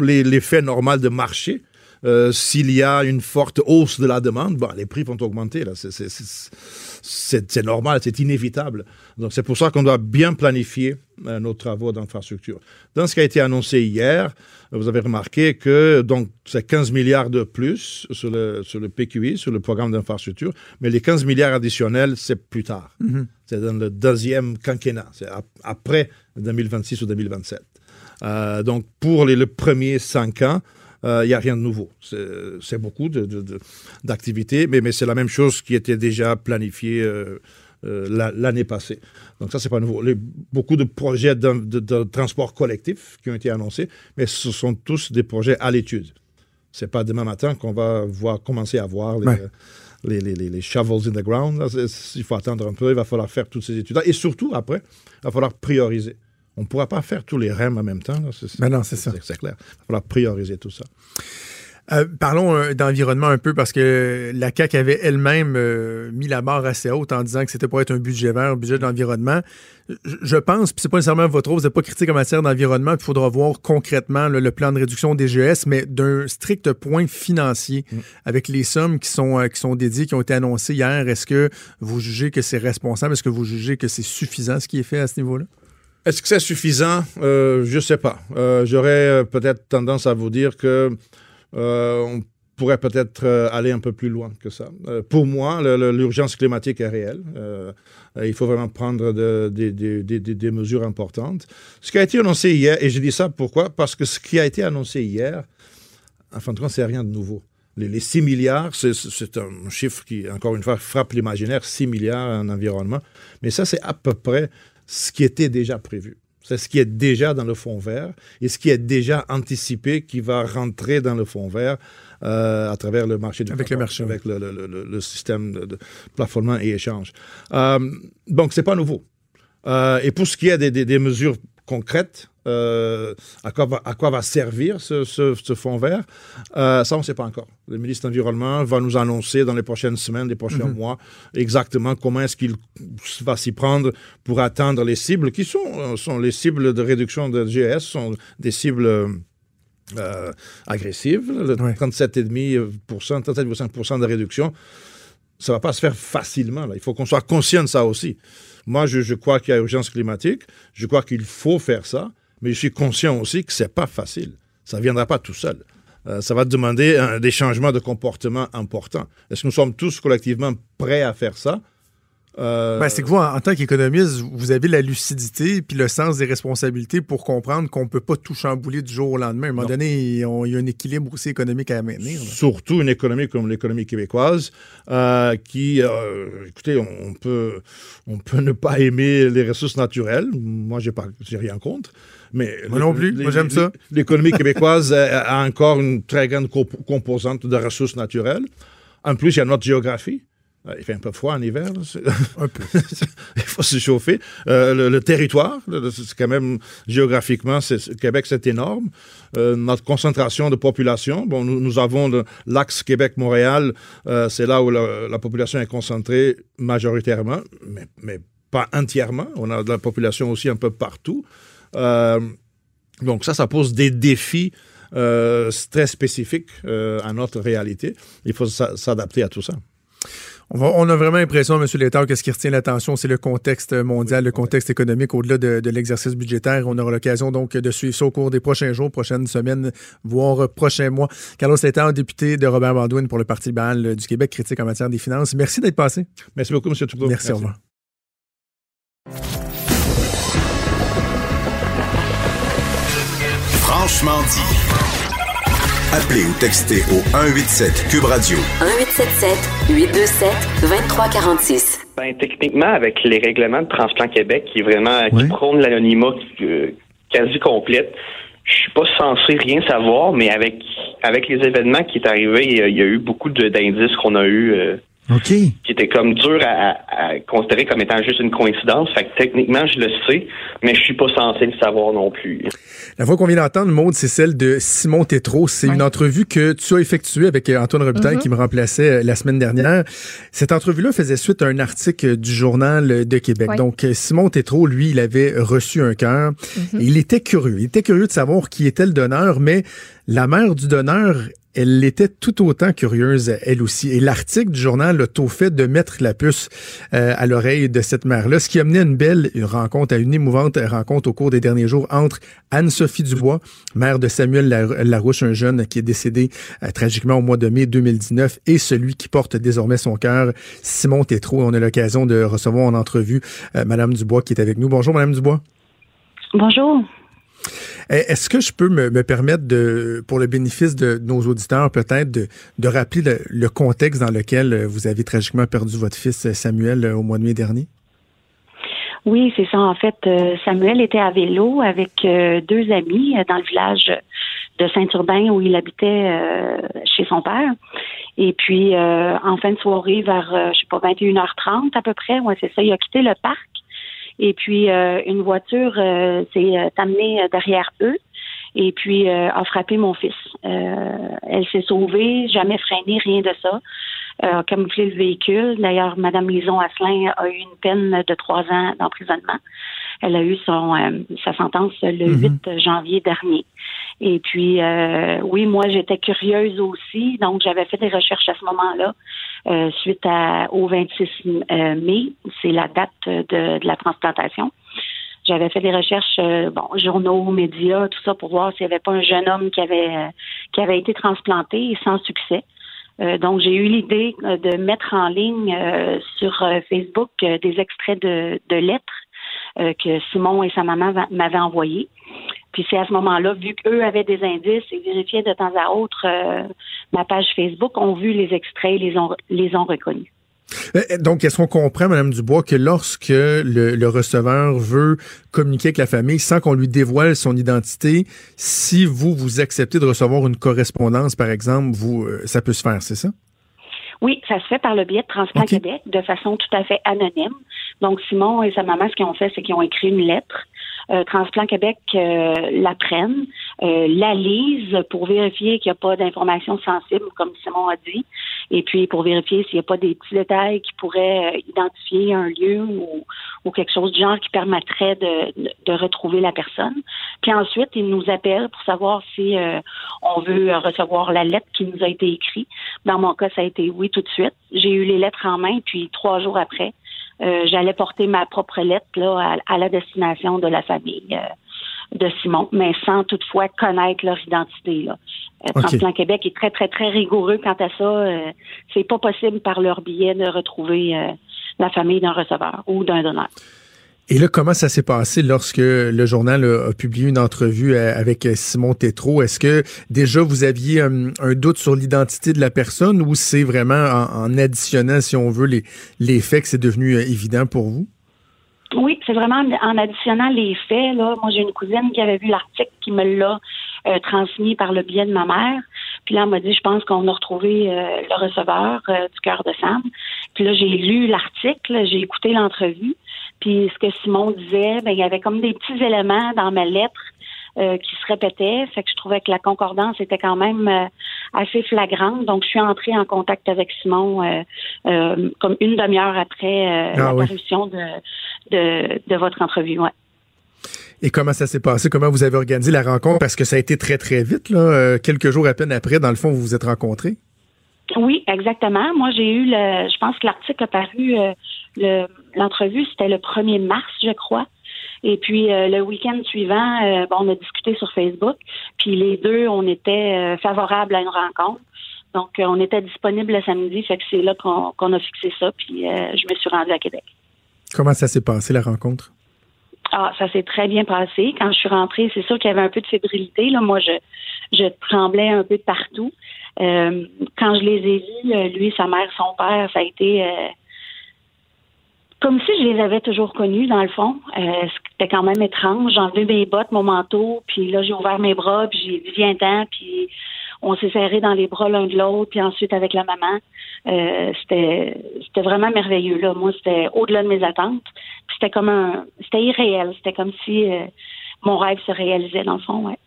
les- l'effet normal de marché. Euh, S'il y a une forte hausse de la demande, bon, les prix vont augmenter. là. C'est- normal, c'est inévitable. Donc c'est pour ça qu'on doit bien planifier euh, nos travaux d'infrastructure. Dans ce qui a été annoncé hier, vous avez remarqué que donc c'est 15 milliards de plus sur le, sur le PQI, sur le programme d'infrastructure, mais les 15 milliards additionnels, c'est plus tard. C'est dans le deuxième quinquennat, c'est ap- après 2026 ou 2027. Euh, donc, pour les, les premiers cinq ans, il n'y a rien de nouveau. C'est beaucoup d'activités, mais, mais c'est la même chose qui était déjà planifiée euh, euh, la- l'année passée. Donc, ça, c'est pas nouveau. Les- beaucoup de projets de, de- de transport collectif qui ont été annoncés, mais ce sont tous des projets à l'étude. C'est pas demain matin qu'on va voir, commencer à voir les, Ouais. les, les- les- les shovels in the ground. là. Il faut attendre un peu, il va falloir faire toutes ces études-là. Et surtout, après, il va falloir prioriser. On ne pourra pas faire tous les REM en même temps. C'est- Ben non, c'est ça. C'est clair. Il va falloir prioriser tout ça. Euh, parlons euh, d'environnement un peu parce que la CAQ avait elle-même euh, mis la barre assez haute en disant que c'était pour être un budget vert, un budget d'environnement. Je, je pense, puis c'est pas nécessairement votre rôle, vous n'êtes pas critique en matière d'environnement, puis il faudra voir concrètement là, le plan de réduction des GS, mais d'un strict point financier, avec les sommes qui sont, qui sont dédiées, qui ont été annoncées hier, est-ce que vous jugez que c'est responsable? Est-ce que vous jugez que c'est suffisant ce qui est fait à ce niveau-là? Est-ce que c'est suffisant? Euh, je ne sais pas. Euh, J'aurais euh, peut-être tendance à vous dire que on pourrait peut-être aller un peu plus loin que ça. Pour moi, l'urgence climatique est réelle. Il faut vraiment prendre de- des- mesures importantes. Ce qui a été annoncé hier, et je dis ça pourquoi? Parce que ce qui a été annoncé hier, en fin de compte, c'est rien de nouveau. Les, les 6 milliards, c'est un chiffre qui, encore une fois, frappe l'imaginaire, 6 milliards en environnement. Mais ça, c'est à peu près ce qui était déjà prévu. C'est ce qui est déjà dans le fonds vert et ce qui est déjà anticipé qui va rentrer dans le fonds vert euh, à travers le marché du Avec le marché, avec le, le- le- le système de, de plafonnement et échange. Euh, donc, c'est pas nouveau. Euh, et pour ce qui est des, des- des mesures concrètes, euh, à, quoi va, à quoi va servir ce, ce- ce fonds vert, euh, ça, on ne sait pas encore. Le ministre de l'Environnement va nous annoncer dans les prochaines semaines, les prochains Mhm. mois, exactement comment est-ce qu'il va s'y prendre pour atteindre les cibles qui sont, euh, sont les cibles de réduction de GS, sont des cibles euh, agressives. Le Ouais. 37,5%, 37,5% de réduction, ça ne va pas se faire facilement. Là. Il faut qu'on soit conscient de ça aussi. Moi, je, crois qu'il y a urgence climatique. Je crois qu'il faut faire ça. Mais je suis conscient aussi que ce n'est pas facile. Ça ne viendra pas tout seul. Euh, ça va demander des changements de comportement importants. Est-ce que nous sommes tous collectivement prêts à faire ça? Euh, Ben, c'est que vous, en, en tant qu'économiste, vous avez la lucidité puis le sens des responsabilités pour comprendre qu'on ne peut pas tout chambouler du jour au lendemain. À un moment Non. donné, on- il y a un équilibre aussi économique à maintenir. là. surtout une économie comme l'économie québécoise, euh, qui, euh, écoutez, on, peut, on peut ne pas aimer les ressources naturelles. Moi, pas, j'ai rien contre. Mais Moi non plus. Moi, j'aime ça. L'économie québécoise <laughs> a, a encore une très grande comp- composante de ressources naturelles. En plus, il y a notre géographie. Il fait un peu froid en hiver. là, c'est- Un peu. <laughs> il faut se chauffer. Euh, le, le territoire, c'est quand même géographiquement, c'est- Québec, c'est énorme. Euh, notre concentration de population, bon, nous, nous avons l'axe Québec-Montréal, euh, c'est là où la, la population est concentrée majoritairement, mais, mais pas entièrement. On a de la population aussi un peu partout. Donc ça, ça pose des défis très spécifiques à notre réalité. Il faut s'a- s'adapter à tout ça. On, va- on a vraiment l'impression, M. Létard, que ce qui retient l'attention, c'est le contexte mondial, le contexte économique au-delà de, de l'exercice budgétaire. On aura l'occasion donc de suivre ça au cours des prochains jours, prochaines semaines, voire prochains mois. Carlos Létard, député de Robert Baldwin pour le Parti libéral du Québec, critique en matière des finances. Merci d'être passé. Merci beaucoup, M. Trudeau. Merci, au revoir. Franchement dit. Appelez ou textez au 187 Cube Radio 1877 827 2346. Ben, techniquement, avec les règlements de Transplant Québec qui est vraiment qui prônent l'anonymat euh, quasi complète, je suis pas censé rien savoir, mais avec avec les événements qui est arrivé, il y a, il y a eu beaucoup d'indices qu'on a eu euh, OK. qui étaient comme durs à, à- à considérer comme étant juste une coïncidence. Fait que techniquement, je le sais, mais je suis pas censé le savoir non plus. La voix qu'on vient d'entendre, Maude, c'est celle de Simon Tétrault. C'est une entrevue que tu as effectuée avec euh, Antoine Robitaille Mhm. qui me remplaçait euh, la semaine dernière. Cette entrevue-là faisait suite à un article euh, du Journal de Québec. Ouais. Donc, euh, Simon Tétrault, lui, il avait reçu un cœur. Mhm. Et Il était curieux. Il était curieux de savoir qui était le donneur, mais la mère du donneur, elle était tout autant curieuse, elle aussi. Et l'article du journal a tôt fait de mettre la puce euh, à l'oreille de cette mère-là, ce qui a mené à une belle rencontre, à une émouvante rencontre au cours des derniers jours entre Anne-Sophie Dubois, mère de Samuel Lar- Larouche, un jeune qui est décédé euh, tragiquement au mois de mai 2019, et celui qui porte désormais son cœur, Simon Tétrault. On a l'occasion de recevoir en entrevue euh, Madame Dubois qui est avec nous. Bonjour, Madame Dubois. Bonjour. Eh, Est-ce que je peux me, me permettre de, pour le bénéfice de nos auditeurs, peut-être de, rappeler le, contexte dans lequel euh, vous avez tragiquement perdu votre fils euh, Samuel euh, au mois de mai dernier? Oui, c'est ça. En fait, Samuel était à vélo avec deux amis dans le village de Saint-Urbain où il habitait chez son père. Et puis, en fin de soirée, vers, je sais pas, 21h30 à peu près, ouais, c'est ça, il a quitté le parc. Et puis, euh, une voiture euh, s'est euh, amenée derrière eux et puis euh, a frappé mon fils. Euh, elle s'est sauvée, jamais freinée, rien de ça. Euh, a camouflé le véhicule. D'ailleurs, Madame Lison Asselin a eu une peine de trois ans d'emprisonnement. Elle a eu son euh, sa sentence le Mhm. 8 janvier dernier. Et puis, euh, oui, moi, j'étais curieuse aussi, donc j'avais fait des recherches à ce moment-là, euh, suite à, au 26 euh, mai, c'est la date de, de la transplantation. J'avais fait des recherches, euh, bon, journaux, médias, tout ça, pour voir s'il n'y avait pas un jeune homme qui avait qui avait été transplanté sans succès. Euh, donc, j'ai eu l'idée de mettre en ligne euh, sur Facebook euh, des extraits de, de lettres que Simon et sa maman va- m'avaient envoyées. Puis c'est à ce moment-là, vu qu'eux avaient des indices et vérifiaient de temps à autre euh, ma page Facebook, ont vu les extraits et les ont, les ont reconnus. Euh, Donc, est-ce qu'on comprend, Madame Dubois, que lorsque le, le receveur veut communiquer avec la famille sans qu'on lui dévoile son identité, si vous, vous acceptez de recevoir une correspondance, par exemple, vous, euh, ça peut se faire, c'est ça? Oui, ça se fait par le biais de Transplant Québec de façon tout à fait anonyme. Donc, Simon et sa maman, ce qu'ils ont fait, c'est qu'ils ont écrit une lettre. Euh, Transplant Québec euh, la prennent, euh, la lisent pour vérifier qu'il n'y a pas d'informations sensibles, comme Simon a dit, et puis pour vérifier s'il n'y a pas des petits détails qui pourraient euh, identifier un lieu ou, ou quelque chose du genre qui permettrait de, de, retrouver la personne. Puis ensuite, ils nous appellent pour savoir si euh, on veut recevoir la lettre qui nous a été écrite. Dans mon cas, ça a été oui tout de suite. J'ai eu les lettres en main, puis trois jours après, euh, j'allais porter ma propre lettre là, à, à la destination de la famille euh, de Simon, mais sans toutefois connaître leur identité. Là. Euh. Transplant Québec est très, très, très rigoureux quant à ça. Euh, c'est pas possible par leur billet de retrouver euh, la famille d'un receveur ou d'un donneur. Et là, comment ça s'est passé lorsque le journal a, publié une entrevue euh, avec Simon Tétrault? Est-ce que déjà vous aviez un, doute sur l'identité de la personne ou c'est vraiment en, additionnant, si on veut, les, faits que c'est devenu euh, évident pour vous? Oui, c'est vraiment en additionnant les faits. Là. Moi, j'ai une cousine qui avait vu l'article qui me l'a euh, transmis par le biais de ma mère. Puis là, elle m'a dit, je pense qu'on a retrouvé le receveur du cœur de Sam. Puis là, j'ai lu l'article, j'ai écouté l'entrevue. Puis ce que Simon disait, ben, il y avait comme des petits éléments dans ma lettre euh, qui se répétaient. Fait que je trouvais que la concordance était quand même euh, assez flagrante. Donc, je suis entrée en contact avec Simon euh, comme une demi-heure après ah l'apparition de, de, de, votre entrevue. Ouais. Et comment ça s'est passé? Comment vous avez organisé la rencontre? Parce que ça a été très, très vite, là. quelques jours à peine après, dans le fond, vous vous êtes rencontrés. Oui, exactement. Moi, j'ai eu le. Je pense que l'article a paru l'entrevue, c'était le 1er mars, je crois. Et puis euh, le week-end suivant, euh, on a discuté sur Facebook. Puis les deux, on était euh, favorables à une rencontre. Donc on était disponible le samedi, fait que c'est là qu'on a fixé ça. Puis je me suis rendue à Québec. Comment ça s'est passé la rencontre? Ah, ça s'est très bien passé. Quand je suis rentrée, c'est sûr qu'il y avait un peu de fébrilité. Là, moi, je, je tremblais un peu de partout. quand je les ai vus, lui, sa mère, son père, ça a été comme si je les avais toujours connus, dans le fond. Euh, C'était quand même étrange. J'ai enlevé mes bottes, mon manteau, puis là, j'ai ouvert mes bras, puis j'ai dit viens-t'en, puis on s'est serré dans les bras l'un de l'autre, puis ensuite avec la maman. Euh, c'était c'était vraiment merveilleux. Là. Moi, c'était au-delà de mes attentes. C'était comme un c'était irréel. C'était comme si euh, mon rêve se réalisait dans le fond, ouais.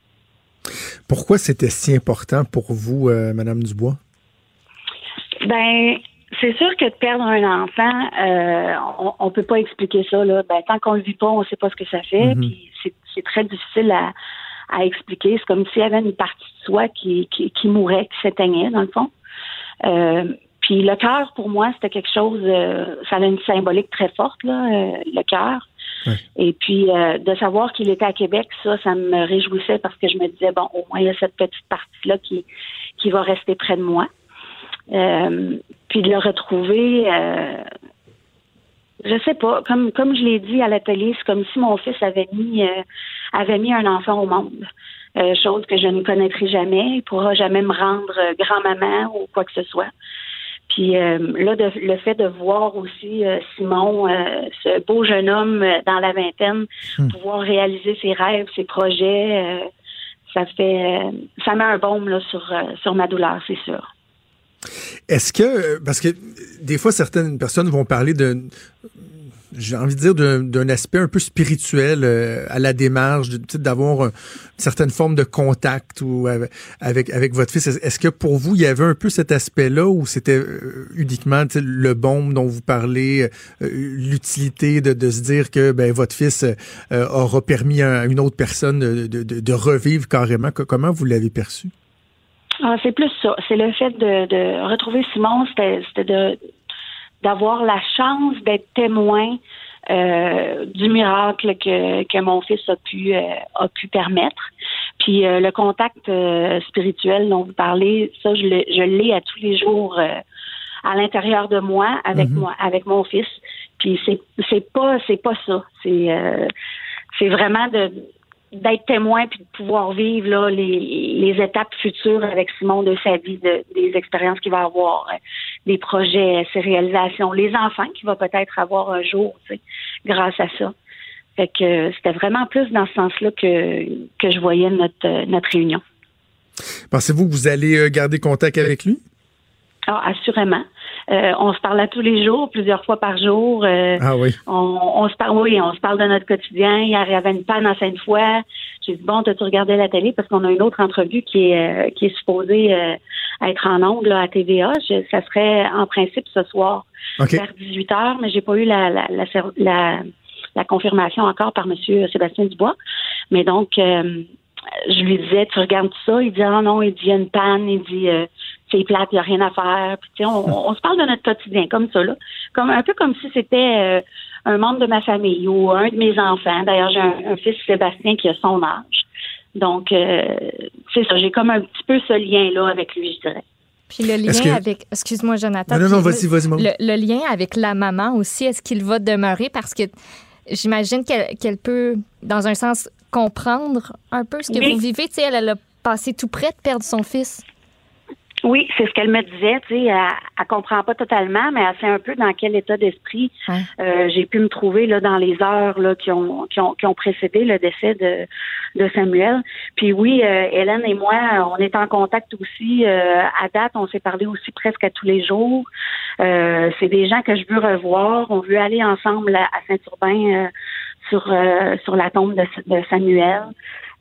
Pourquoi c'était si important pour vous, euh, Madame Dubois? Ben, c'est sûr que de perdre un enfant, euh, on, ne peut pas expliquer ça. Là. Ben, tant qu'on le vit pas, on sait pas ce que ça fait. Mhm. c'est très difficile à, expliquer. C'est comme s'il y avait une partie de soi qui, qui, mourait, qui s'éteignait, dans le fond. Euh, puis le cœur, pour moi, c'était quelque chose, euh, ça a une symbolique très forte, là, le cœur. Et puis de savoir qu'il était à Québec, ça, ça me réjouissait parce que je me disais, bon, au moins il y a cette petite partie-là qui, qui va rester près de moi. Euh, puis de le retrouver, euh, je sais pas, comme comme je l'ai dit à l'atelier, c'est comme si mon fils avait mis euh, avait mis un enfant au monde. Chose que je ne connaîtrai jamais. Il pourra jamais me rendre grand-maman ou quoi que ce soit. Puis là, le fait de voir aussi Simon, ce beau jeune homme dans la vingtaine, hmm. pouvoir réaliser ses rêves, ses projets, ça fait, ça met un baume là sur sur ma douleur, c'est sûr. Est-ce que, parce que des fois, certaines personnes vont parler de, j'ai envie de dire, d'un aspect un peu spirituel euh, à la démarche, d'avoir une certaine forme de contact ou avec, avec votre fils. Est-ce que pour vous, il y avait un peu cet aspect-là ou c'était euh, uniquement le bon dont vous parlez, euh, l'utilité de, de, se dire que ben, votre fils aura permis à une autre personne de, de, de revivre carrément? Comment vous l'avez perçu? Ah, c'est plus ça. C'est le fait de, de retrouver Simon, c'était de d'avoir la chance d'être témoin euh, du miracle que, que mon fils a pu euh, a pu permettre. Puis euh, le contact spirituel dont vous parlez, ça je l'ai à tous les jours à l'intérieur de moi avec mm-hmm. moi avec mon fils. Puis c'est c'est pas c'est pas ça. C'est c'est vraiment de d'être témoin puis de pouvoir vivre là, les, les, étapes futures avec Simon de sa vie, de, des expériences qu'il va avoir, euh, des projets, ses réalisations, les enfants qu'il va peut-être avoir un jour, tu sais, grâce à ça. Fait que euh, c'était vraiment plus dans ce sens-là que, que je voyais notre, euh, notre réunion. Pensez-vous que vous allez garder contact avec lui? Ah, assurément. Euh, on se parle à tous les jours, plusieurs fois par jour. Euh, ah oui. On, se parle, oui, on se parle de notre quotidien. Il y avait une panne en fois. J'ai dit bon, t'as-tu regardé la télé? Parce qu'on a une autre entrevue qui est euh, qui est supposée être en ondes à TVA. ça serait en principe ce soir vers 18 h mais j'ai pas eu la la, la, la, confirmation encore par Monsieur Sébastien Dubois. Mais donc je lui disais, tu regardes ça? Il dit, ah non, il dit, il y a une panne, il dit, c'est plate, il n'y a rien à faire. Puis, on, <laughs> on, se parle de notre quotidien comme ça, là. Comme, un peu comme si c'était euh, un membre de ma famille ou un de mes enfants. D'ailleurs, j'ai un, fils Sébastien qui a son âge. Donc, euh, c'est ça, j'ai comme un petit peu ce lien-là avec lui, je dirais. Puis le lien que- avec, excuse-moi Jonathan, Non, non, vas-y, vas-y, le, le lien avec la maman aussi, est-ce qu'il va demeurer? Parce que j'imagine qu'elle qu'elle peut, dans un sens, comprendre un peu ce que Oui. vous vivez. Tu sais, elle, elle a passé tout près de perdre son fils. Oui, c'est ce qu'elle me disait. Tu sais, elle, elle comprend pas totalement, mais elle sait un peu dans quel état d'esprit euh, j'ai pu me trouver là dans les heures là qui ont qui ont, qui ont précédé le décès de de Samuel. Puis oui, euh, Hélène et moi, on est en contact aussi. euh, à date, on s'est parlé aussi presque à tous les jours. Euh, c'est des gens que je veux revoir. On veut aller ensemble à, à Saint-Urbain euh, sur euh, sur la tombe de, Samuel.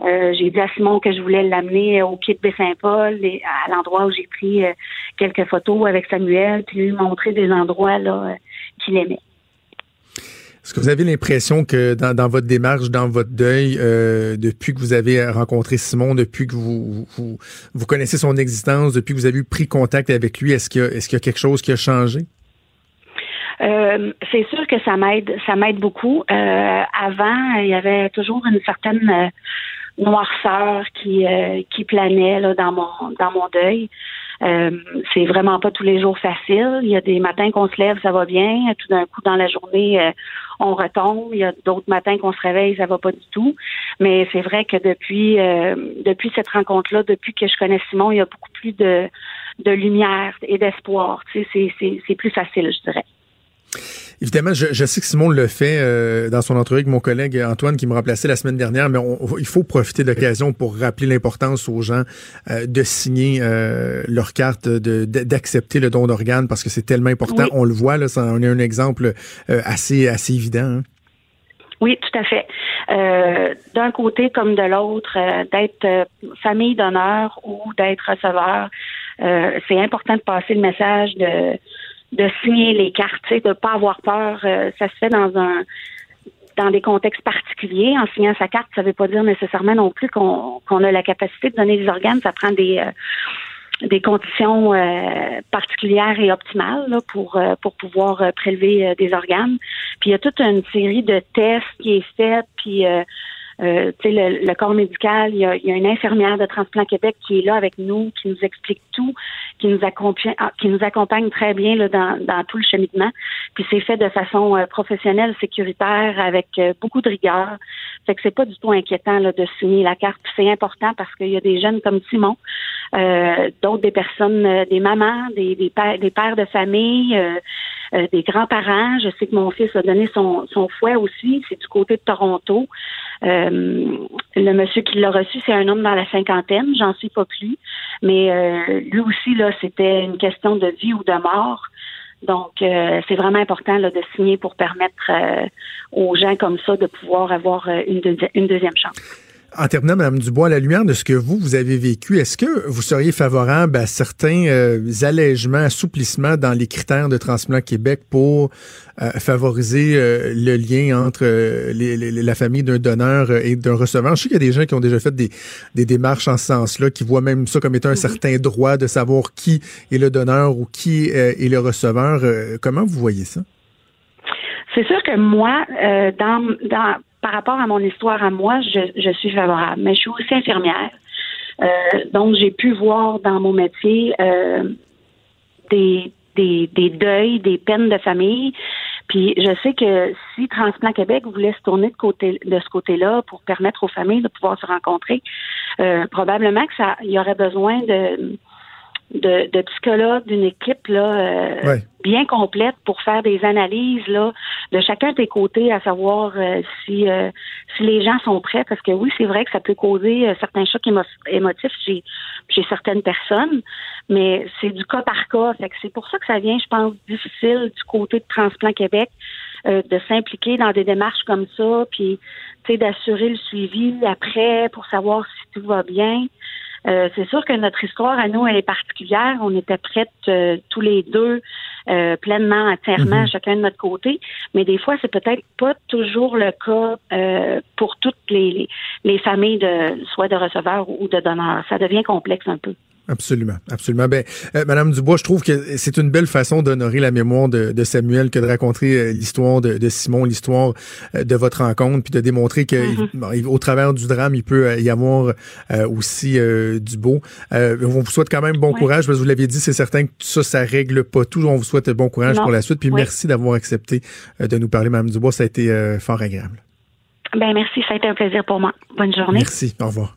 Euh, j'ai dit à Simon que je voulais l'amener au quai de Baie-Saint-Paul, à l'endroit où j'ai pris euh, quelques photos avec Samuel, puis lui montrer des endroits qu'il aimait. Est-ce que vous avez l'impression que dans, votre démarche, dans votre deuil, depuis que vous avez rencontré Simon, depuis que vous, vous, connaissez son existence, depuis que vous avez pris contact avec lui, est-ce qu'il y, est-ce qu'il y a quelque chose qui a changé? Euh, c'est sûr que ça m'aide, ça m'aide beaucoup. Euh, avant, il y avait toujours une certaine euh, noirceur qui euh, qui planait là, dans mon dans mon deuil. Euh, c'est vraiment pas tous les jours facile. Il y a des matins qu'on se lève, ça va bien. Tout d'un coup, dans la journée, on retombe. Il y a d'autres matins qu'on se réveille, ça va pas du tout. Mais c'est vrai que depuis depuis cette rencontre-là, depuis que je connais Simon, il y a beaucoup plus de de lumière et d'espoir. Tu sais, c'est plus facile, je dirais. Évidemment, je, je sais que Simon le fait euh, dans son entrevue avec mon collègue Antoine qui me remplaçait la semaine dernière, mais on- il faut profiter de l'occasion pour rappeler l'importance aux gens euh, de signer euh, leur carte, d'accepter le don d'organes parce que c'est tellement important. Oui. On le voit, là, ça en est un exemple euh, assez, assez évident. hein. Oui, tout à fait. Euh, D'un côté comme de l'autre, euh, d'être euh, famille d'honneur ou d'être receveur, euh, c'est important de passer le message de de signer les cartes, de pas avoir peur. Euh, ça se fait dans un dans des contextes particuliers. En signant sa carte, ça veut pas dire nécessairement non plus qu'on qu'on a la capacité de donner des organes. Ça prend des euh, des conditions euh, particulières et optimales là, pour euh, pour pouvoir euh, prélever euh, des organes. Puis il y a toute une série de tests qui est faite, puis euh, euh, le, le corps médical, il y, a, il y a une infirmière de Transplant Québec qui est là avec nous, qui nous explique tout, qui nous accompagne, ah, qui nous accompagne très bien là, dans, dans tout le cheminement. Puis c'est fait de façon euh, professionnelle, sécuritaire, avec euh, beaucoup de rigueur. Fait que c'est pas du tout inquiétant là, de signer la carte. C'est important parce qu'il y a des jeunes comme Simon, euh, d'autres des personnes, euh, des mamans, des, des, des pères de famille, euh, des grands-parents. Je sais que mon fils a donné son, son fouet aussi. C'est du côté de Toronto. Euh, le monsieur qui l'a reçu, c'est un homme dans la cinquantaine. J'en suis pas plus. Mais euh, lui aussi, là, c'était une question de vie ou de mort. Donc, euh, c'est vraiment important là, de signer pour permettre euh, aux gens comme ça de pouvoir avoir une, deuxi- une deuxième chance. En terminant, Mme Dubois, à la lumière de ce que vous, vous avez vécu, est-ce que vous seriez favorable à certains euh, allègements, assouplissements dans les critères de Transplant Québec pour euh, favoriser euh, le lien entre les- les- la famille d'un donneur et d'un receveur? Je sais qu'il y a des gens qui ont déjà fait des, des démarches en ce sens-là, qui voient même ça comme étant un certain droit de savoir qui est le donneur ou qui est le receveur. Comment vous voyez ça? C'est sûr que moi, dans, dans, par rapport à mon histoire à moi, je, je suis favorable, mais je suis aussi infirmière. Euh, donc, j'ai pu voir dans mon métier euh, des, des, des deuils, des peines de famille. Puis je sais que si Transplant Québec voulait se tourner de, côté, de ce côté-là pour permettre aux familles de pouvoir se rencontrer, euh, probablement que ça, il y aurait besoin de, de, de psychologues, d'une équipe là, euh, bien complète pour faire des analyses là de chacun des côtés, à savoir euh, si euh, si les gens sont prêts, parce que oui, c'est vrai que ça peut causer euh, certains chocs émo- émotifs chez chez certaines personnes, mais c'est du cas par cas. Fait que c'est pour ça que ça vient, je pense, difficile du côté de Transplant Québec euh, de s'impliquer dans des démarches comme ça, puis tu sais d'assurer le suivi après pour savoir si tout va bien. Euh, c'est sûr que notre histoire à nous, elle est particulière. On était prêtes euh, tous les deux euh, pleinement, entièrement, Mhm. chacun de notre côté. Mais des fois, c'est peut-être pas toujours le cas euh, pour toutes les, les, les familles de soit de receveurs ou de donneurs. Ça devient complexe un peu. Absolument, absolument. Ben, euh, Madame Dubois, je trouve que c'est une belle façon d'honorer la mémoire de, de, Samuel que de raconter euh, l'histoire de, de, Simon, l'histoire euh, de votre rencontre, puis de démontrer que Mm-hmm. au travers du drame, il peut y avoir aussi du beau. on vous souhaite quand même bon Ouais. courage, parce que vous l'aviez dit, c'est certain que ça, ça règle pas tout. On vous souhaite bon courage Non. pour la suite, puis merci d'avoir accepté euh, de nous parler, Madame Dubois. Ça a été euh, fort agréable. Ben merci, ça a été un plaisir pour moi. Bonne journée. Merci. Au revoir.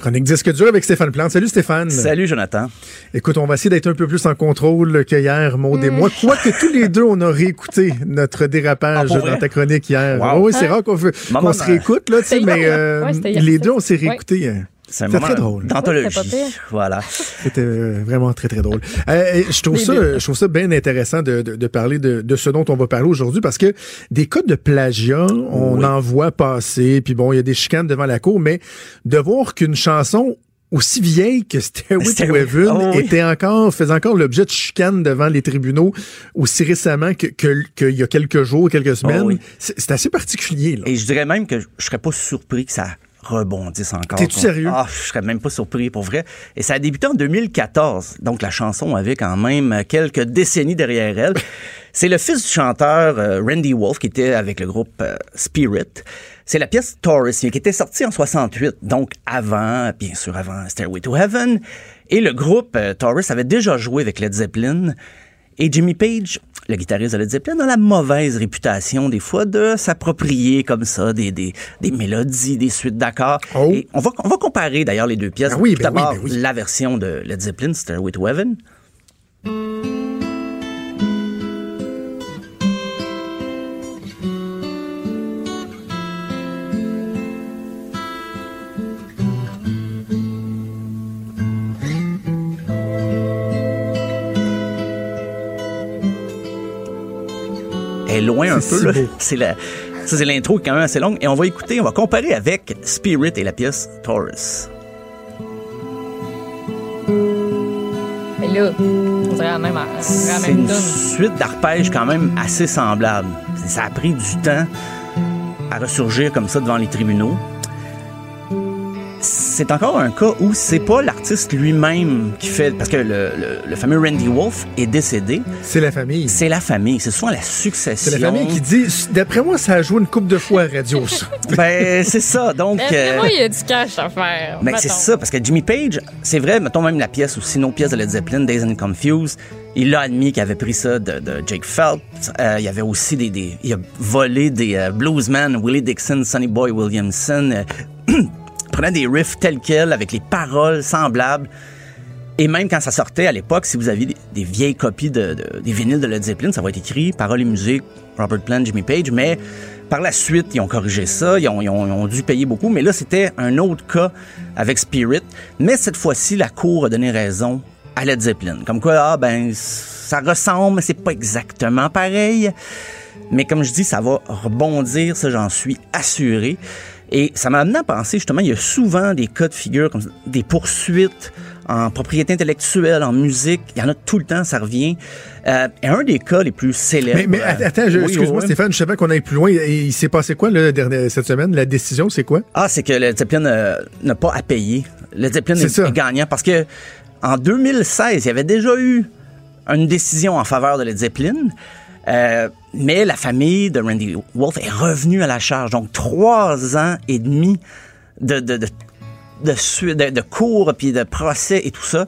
Chronique disque dur avec Stéphane Plante. Salut Stéphane. Salut Jonathan. Écoute, on va essayer d'être un peu plus en contrôle que hier, Maud et moi. Quoique tous les deux, on a réécouté notre dérapage Ah, pour dans ta chronique hier. Wow. oui, c'est Hein? rare qu'on se réécoute, là, tu sais, C'était mais euh, Ouais, les deux, on s'est Ouais. C'est un C'était moment très drôle. d'anthologie. Voilà. <laughs> C'était euh, vraiment très, très drôle. Euh, je, trouve ça, je trouve ça bien intéressant de, de- de parler de, de ce dont on va parler aujourd'hui parce que des cas de plagiat, on Oui. en voit passer, puis bon, il y a des chicanes devant la cour, mais de voir qu'une chanson aussi vieille que Stairway <laughs> to Heaven Oh, oui. était encore, faisait encore l'objet de chicanes devant les tribunaux aussi récemment que, que- qu'il y a quelques jours, quelques semaines. Oh, oui. C'est c'est assez particulier, là. Et je dirais même que je serais pas surpris que ça rebondisse encore. T'es-tu sérieux? Ah, je serais même pas surpris pour vrai. Et ça a débuté en 2014. Donc la chanson avait quand même quelques décennies derrière elle. <laughs> C'est le fils du chanteur euh, Randy Wolf qui était avec le groupe euh, Spirit. C'est la pièce Taurus qui était sortie en 68, donc avant, bien sûr avant Stairway to Heaven. Et le groupe euh, Taurus avait déjà joué avec Led Zeppelin. Et Jimmy Page, le guitariste de Led Zeppelin, a la mauvaise réputation des fois de s'approprier comme ça des, des, des mélodies, des suites d'accords. Oh. Et on va, on va comparer d'ailleurs les deux pièces. Ah oui, Tout ben oui, d'abord, ben oui. la version de Led Zeppelin, Stairway to Heaven. Est loin un peu. si là. beau. <laughs> C'est la, ça, c'est l'intro qui est quand même assez longue. Et on va écouter, on va comparer avec Spirit et la pièce Taurus. Mais là, on dirait la même, la C'est même une suite d'arpèges quand même assez semblable. Ça a pris du temps à ressurgir comme ça devant les tribunaux. C'est encore un cas où c'est pas l'artiste lui-même qui fait. Parce que le, le- le fameux Randy Wolf est décédé. C'est la famille. C'est la famille. C'est souvent la succession. C'est la famille qui dit, d'après moi, ça a joué une coupe de fois à radio, ça. <laughs> Ben, c'est ça. Donc. D'après euh, moi, il y a du cash à faire? Ben, c'est ça, parce que Jimmy Page, c'est vrai, mettons même la pièce ou sinon pièce de Led Zeppelin, Days and Confused, il a admis qu'il avait pris ça de, de Jake Phelps. Euh, il y avait aussi des, des- Il a volé des euh, bluesmen, Willie Dixon, Sonny Boy Williamson. <clears throat> prenait des riffs tels quels, avec les paroles semblables. Et même quand ça sortait à l'époque, si vous aviez des, vieilles copies de, de- des vinyles de Led Zeppelin, ça va être écrit paroles et musique, Robert Plant, Jimmy Page, mais par la suite, ils ont corrigé ça, ils ont, ils ont- ils ont dû payer beaucoup, mais là, c'était un autre cas avec Spirit. Mais cette fois-ci, la Cour a donné raison à Led Zeppelin. Comme quoi, ah, ben, ça ressemble, mais c'est pas exactement pareil. Mais comme je dis, ça va rebondir, ça j'en suis assuré. Et ça m'a amené à penser justement, il y a souvent des cas de figure, comme des poursuites en propriété intellectuelle, en musique. Il y en a tout le temps, ça revient. Euh, et un des cas les plus célèbres. Mais, mais euh, attends, oui, excuse-moi, oui. Stéphane, je savais qu'on aille plus loin. Il s'est passé quoi cette semaine? La décision, c'est quoi? Ah, c'est que le Zeppelin euh, n'a pas à payer. Le Zeppelin est gagnant parce que en 2016, il y avait déjà eu une décision en faveur de Led Zeppelin. Euh, mais la famille de Randy Wolf est revenue à la charge. Donc, trois ans et demi de, de, de, de, cours, puis de procès et tout ça,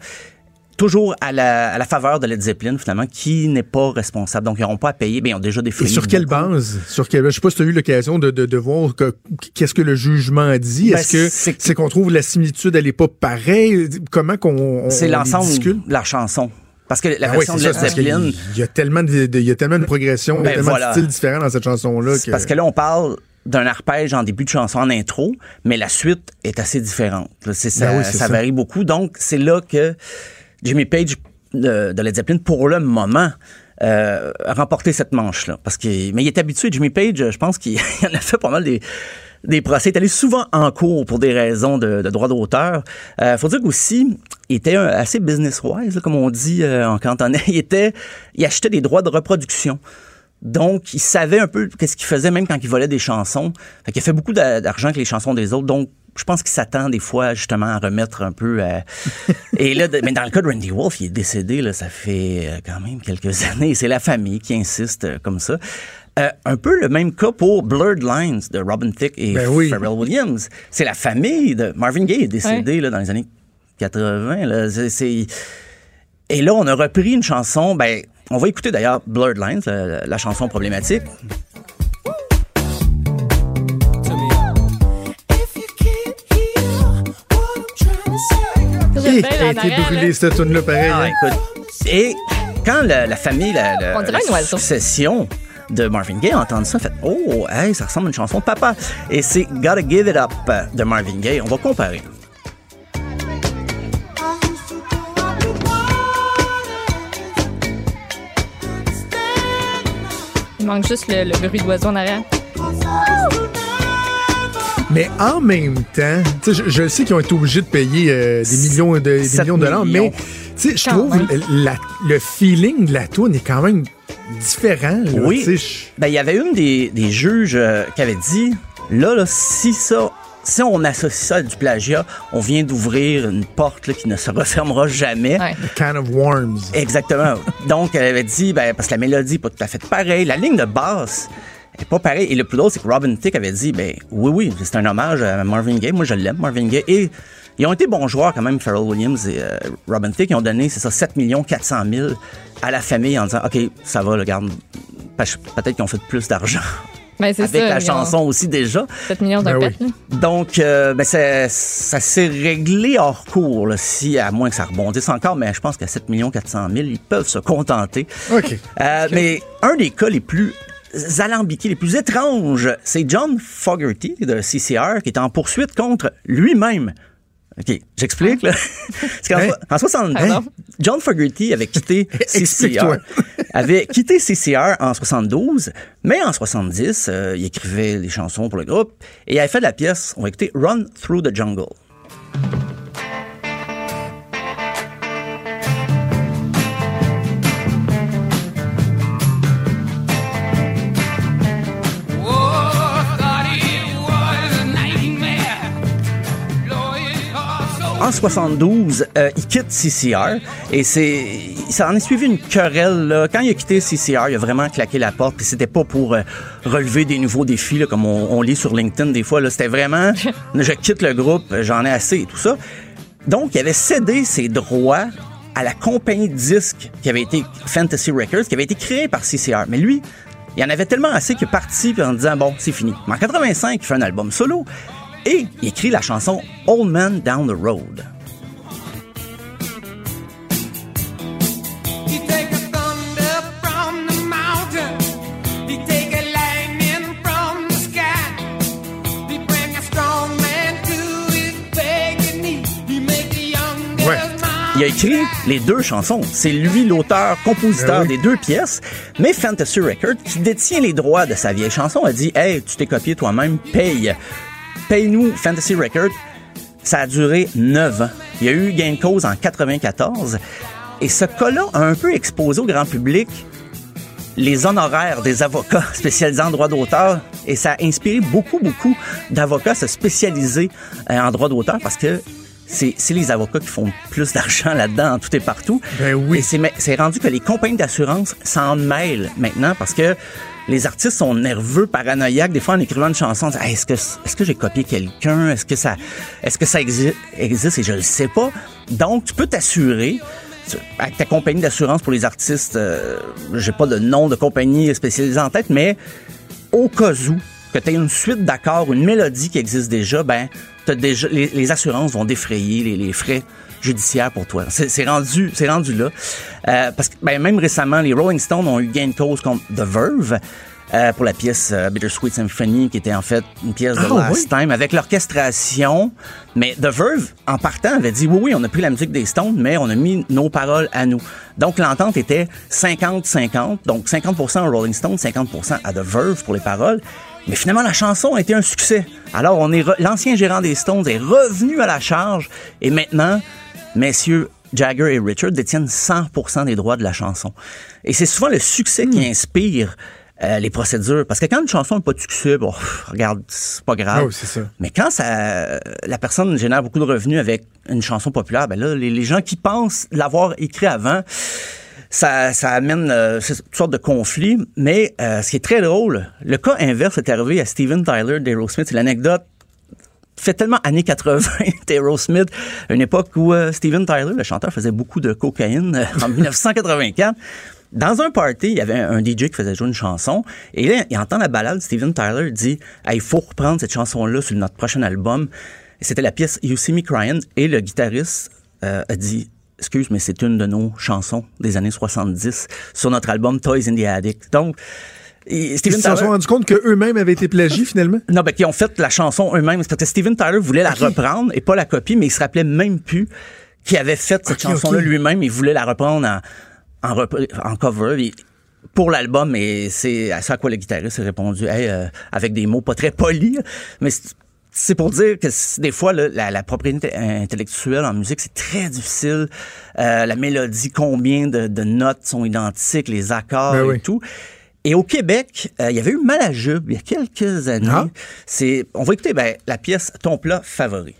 toujours à la, à la faveur de Led Zeppelin, finalement, qui n'est pas responsable. Donc, ils n'auront pas à payer. Bien, ils ont déjà Et défini. sur quelle base? Sur quelle, je sais pas si tu as eu l'occasion de, de, de voir que- qu'est-ce que le jugement a dit. Ben, Est-ce que c'est- qu'on trouve la similitude, elle est pas pareille? Comment qu'on on- C'est l'ensemble de la chanson. Parce que la Ah oui, version c'est de Led Zeppelin, Il y a tellement de, de- il y a tellement de progression, il y a Ben tellement voilà. de styles différents dans cette chanson-là. Parce que là, on parle d'un arpège en début de chanson, en intro, mais la suite est assez différente. Là, c'est- ça, Ben oui, ça ça. varie beaucoup. Donc, c'est là que Jimmy Page de, de Led Zeppelin, pour le moment, euh, remporter cette manche-là. Parce que, mais il est habitué, Jimmy Page, je pense qu'il <laughs> en a fait pas mal des, des procès. Il est allé souvent en cours pour des raisons de, de droit d'auteur. Euh, faut dire qu'aussi, il était un- assez business-wise, comme on dit euh, en cantonais. <laughs> Il était, il achetait des droits de reproduction. Donc, il savait un peu qu'est-ce qu'il faisait, même quand il volait des chansons. Fait qu'il a fait beaucoup d'a- d'argent avec les chansons des autres. Donc, je pense qu'il s'attend des fois justement à remettre un peu. euh, <laughs> Et là, mais dans le cas de Randy Wolf, il est décédé, là, ça fait euh, quand même quelques <laughs> années. C'est la famille qui insiste euh, comme ça. Euh, un peu le même cas pour Blurred Lines de Robin Thicke et Ben oui. Pharrell Williams. C'est la famille de Marvin Gaye est décédé là, dans les années 80. Là. C'est- c'est- Et là, on a repris une chanson. Ben, on va écouter d'ailleurs Blurred Lines, la, la chanson problématique. Elle a été brûlée, là. cette tune-là, pareil. Ah, hein? écoute. Et quand la, la famille, la, la- On dirait la succession de Marvin Gaye a entendu ça, fait Oh, hey, ça ressemble à une chanson de papa. Et c'est Gotta Give It Up de Marvin Gaye. On va comparer. Il manque juste le, le bruit d'oiseau en arrière. Mais en même temps, tu sais, je, je sais qu'ils ont été obligés de payer euh, des millions de, des 7 millions de dollars, millions. mais sais, je trouve le, la- le feeling de la tune est quand même différent. là, Oui. Ben, il y avait une des, des juges euh, qui avait dit là, là, si ça. Si on associe ça à du plagiat, on vient d'ouvrir une porte là, qui ne se refermera jamais. Ouais. A can of worms. Exactement. Donc, elle avait dit, ben, parce que la mélodie n'est pas tout à fait pareille, la ligne de basse est pas pareille. Et le plus drôle, c'est que Robin Thicke avait dit, ben, oui, oui, c'est un hommage à Marvin Gaye. Moi, je l'aime, Marvin Gaye. Et ils ont été bons joueurs quand même, Pharrell Williams et euh, Robin Thicke. Ils ont donné, c'est ça, 7 400 000 à la famille en disant, OK, ça va, le garde. Peut-être qu'ils ont fait plus d'argent Ben, c'est avec ça. la ont chanson aussi déjà. 7 millions de Ben oui. Donc, euh, ben, ça, ça s'est réglé hors cours, là, si, à moins que ça rebondisse encore, mais je pense qu'à 7 400 000, ils peuvent se contenter. OK. Euh, Mais un des cas les plus alambiqués, les plus étranges, c'est John Fogerty de CCR qui est en poursuite contre lui-même. OK, j'explique. là. <laughs> Hein? en 60 Pardon? John Fogerty avait quitté <laughs> CCR. Avait quitté CCR en 72, mais en 70, euh, il écrivait des chansons pour le groupe et il avait fait de la pièce, on va écouter Run Through the Jungle. En 72, euh, il quitte CCR et c'est ça en est suivi une querelle. Là. Quand il a quitté CCR, il a vraiment claqué la porte. Puis c'était pas pour euh, relever des nouveaux défis, là, comme on, on lit sur LinkedIn des fois. Là. C'était vraiment, <laughs> je quitte le groupe, j'en ai assez et tout ça. Donc, il avait cédé ses droits à la compagnie de disques qui avait été Fantasy Records, qui avait été créée par CCR. Mais lui, il en avait tellement assez qu'il est parti puis en disant bon, c'est fini. Mais en 85, il fait un album solo et il écrit la chanson Old Man Down the Road. Il a écrit les deux chansons. C'est lui l'auteur, compositeur Ben oui. des deux pièces. Mais Fantasy Records, qui détient les droits de sa vieille chanson, a dit Hey, tu t'es copié toi-même, paye. Paye-nous Fantasy Records. Ça a duré 9 ans. Il y a eu gain de cause en 94. Et ce cas-là a un peu exposé au grand public les honoraires des avocats <laughs> spécialisés en droit d'auteur et ça a inspiré beaucoup, beaucoup d'avocats à se spécialiser euh, en droit d'auteur parce que c'est c'est les avocats qui font plus d'argent là-dedans, en tout et partout. Ben oui. Et c'est c'est rendu que les compagnies d'assurance s'en mêlent maintenant parce que les artistes sont nerveux, paranoïaques. Des fois, en écrivant une chanson, on dit, est-ce que, est-ce que j'ai copié quelqu'un? Est-ce que ça, est-ce que ça exi- existe? Et je le sais pas? Donc, tu peux t'assurer avec ta compagnie d'assurance pour les artistes, euh, j'ai pas de nom de compagnie spécialisée en tête, mais au cas où que tu aies une suite d'accords, une mélodie qui existe déjà, ben t'as déjà les, assurances vont défrayer les frais judiciaires pour toi. C'est rendu, c'est rendu là. Euh, parce que ben, même récemment, les Rolling Stones ont eu gain de cause contre The Verve. euh, pour la pièce euh, Bittersweet Symphony, qui était en fait une pièce de Ah, Last oui. Time avec l'orchestration. Mais The Verve, en partant, avait dit oui, oui, on a pris la musique des Stones, mais on a mis nos paroles à nous. Donc l'entente était 50-50, donc 50% à Rolling Stone, 50% à The Verve pour les paroles. Mais finalement, la chanson a été un succès. Alors, on est l'ancien gérant des Stones est revenu à la charge et maintenant, messieurs Jagger et Richard détiennent 100% des droits de la chanson. Et c'est souvent le succès qui inspire euh, les procédures. Parce que quand une chanson n'a pas de succès, bon, regarde, c'est pas grave. Ah ça. Mais quand ça, la personne génère beaucoup de revenus avec une chanson populaire, ben là, les, les gens qui pensent l'avoir écrit avant, ça, ça amène euh, toutes sortes de conflits. Mais euh, ce qui est très drôle, le cas inverse est arrivé à Steven Tyler d'Aerosmith. C'est l'anecdote fait tellement années 80 d'Aerosmith, <laughs> une époque où euh, Steven Tyler, le chanteur, faisait beaucoup de cocaïne euh, en <laughs> 1984. Dans un party, il y avait un DJ qui faisait jouer une chanson. Et là, il entend la balade. Steven Tyler dit Hey, Il faut reprendre cette chanson-là sur notre prochain album. Et C'était la pièce You See Me Crying. Et le guitariste euh, a dit Excuse, mais c'est une de nos chansons des années 70 sur notre album Toys in the Attic. Donc, et Ils Steven se sont Tyler- rendus compte qu'eux-mêmes avaient été plagiés, finalement? <laughs> non, ben, qui ont fait la chanson eux-mêmes. Parce que Steven Tyler voulait la reprendre et pas la copie, mais il se rappelait même plus qu'il avait fait cette chanson-là lui-même. Il voulait la reprendre en, en, repr- en cover. Et pour l'album, et c'est à ça à quoi le guitariste a répondu, Hey, euh, avec des mots pas très polis, mais c'est- pour dire que des fois, là, la, la propriété intellectuelle en musique, c'est très difficile. Euh, la mélodie, combien de, de notes sont identiques, les accords Ben et oui. tout. Et au Québec, euh, il y avait eu Malajube il y a quelques années. Ah. C'est, on va écouter ben, la pièce Ton plat favori.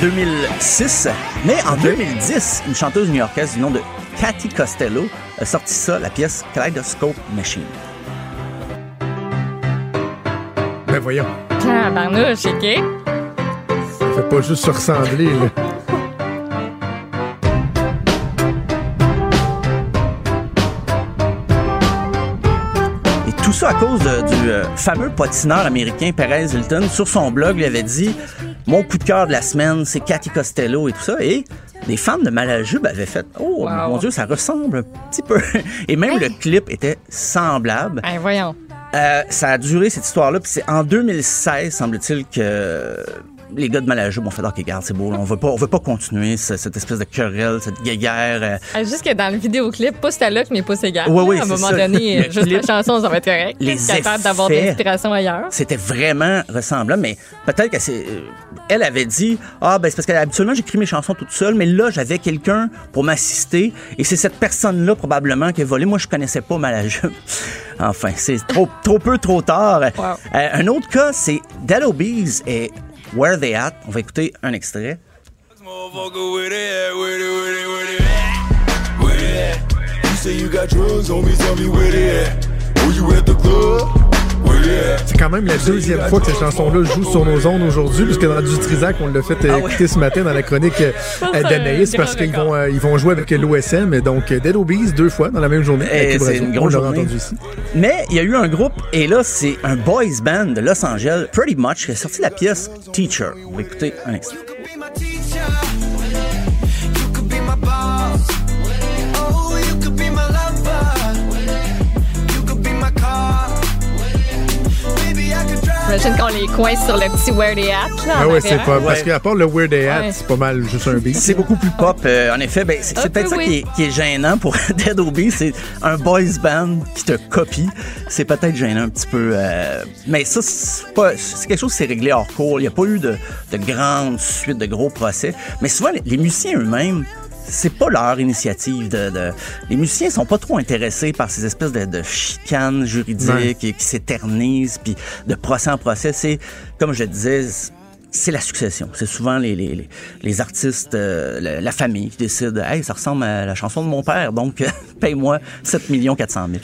2006. Mais en 2010, une chanteuse new-yorkaise du nom de Cathy Costello a sorti ça, la pièce Kaleidoscope Machine. Ben voyons. Ah, barnouche, OK. Ça fait pas juste se ressembler, là. Et tout ça à cause de- du euh, fameux patineur américain Perez Hilton. Sur son blog, il avait dit Mon coup de cœur de la semaine, c'est Cathy Costello et tout ça. Et des fans de Malajube avaient fait Oh Wow. mon Dieu, ça ressemble un petit peu. <laughs> Et même le clip était semblable. Ben, voyons. Euh, ça a duré cette histoire-là, puis c'est en 2016, semble-t-il, que les gars de Malajube ont fait OK, regarde, c'est beau, là, on veut pas, on veut pas continuer ce- cette espèce de querelle, cette guéguerre. euh, Ah, Juste que dans le vidéoclip, pousse ta loque, mais pousse égal. Oui, oui, À un moment ça. donné, juste la clip, chanson, ça va être correct. les capable d'avoir de l'inspiration ailleurs. C'était vraiment ressemblant, mais peut-être qu'elle euh, elle avait dit ah ben c'est parce qu'habituellement j'écris mes chansons toute seule, mais là j'avais quelqu'un pour m'assister et c'est cette personne-là probablement qui a volé. Moi je connaissais pas Malajube. <laughs> Enfin c'est trop trop peu trop tard. Euh, un autre cas c'est Dead Obies et Where They At. On va écouter un extrait. C'est quand même la deuxième fois que cette chanson-là joue sur nos ondes aujourd'hui, puisque dans du Trisac, on l'a fait euh, Ah écouter ce matin dans la chronique euh, c'est <laughs> d'Anaïs, parce qu'ils vont, euh, ils vont jouer avec l'OSM, et donc euh, Dead Obies deux fois dans la même journée. Eh, c'est une On grosse l'aura journée. entendu ici. Mais il y a eu un groupe, et là, c'est un boys band de Los Angeles, Pretty Much, qui a sorti la pièce Teacher. On va écouter un extrait. Les coince sur le petit Where They At. Là, Ah ouais, c'est pas, parce qu'à part le Where They At, Ouais. c'est pas mal juste un beat. C'est beaucoup plus pop. euh, en effet, ben, c'est peut-être peu, ça oui. qui, est, qui est gênant pour <laughs> Dead Obies. C'est un boys band qui te copie. C'est peut-être gênant un petit peu. euh, mais ça, c'est quelque chose qui s'est réglé hors cours. Il n'y a pas eu de, de grandes suites, de gros procès. Mais souvent, les, les musiciens eux-mêmes, c'est pas leur initiative. De, de- les musiciens sont pas trop intéressés par ces espèces de, de chicanes juridiques Ouais. qui, qui s'éternisent, puis de procès en procès. C'est, comme je disais, c'est la succession. C'est souvent les, les, les, les artistes, euh, la, la famille qui décide Hey, ça ressemble à la chanson de mon père, donc <laughs> paye-moi 7 400 000.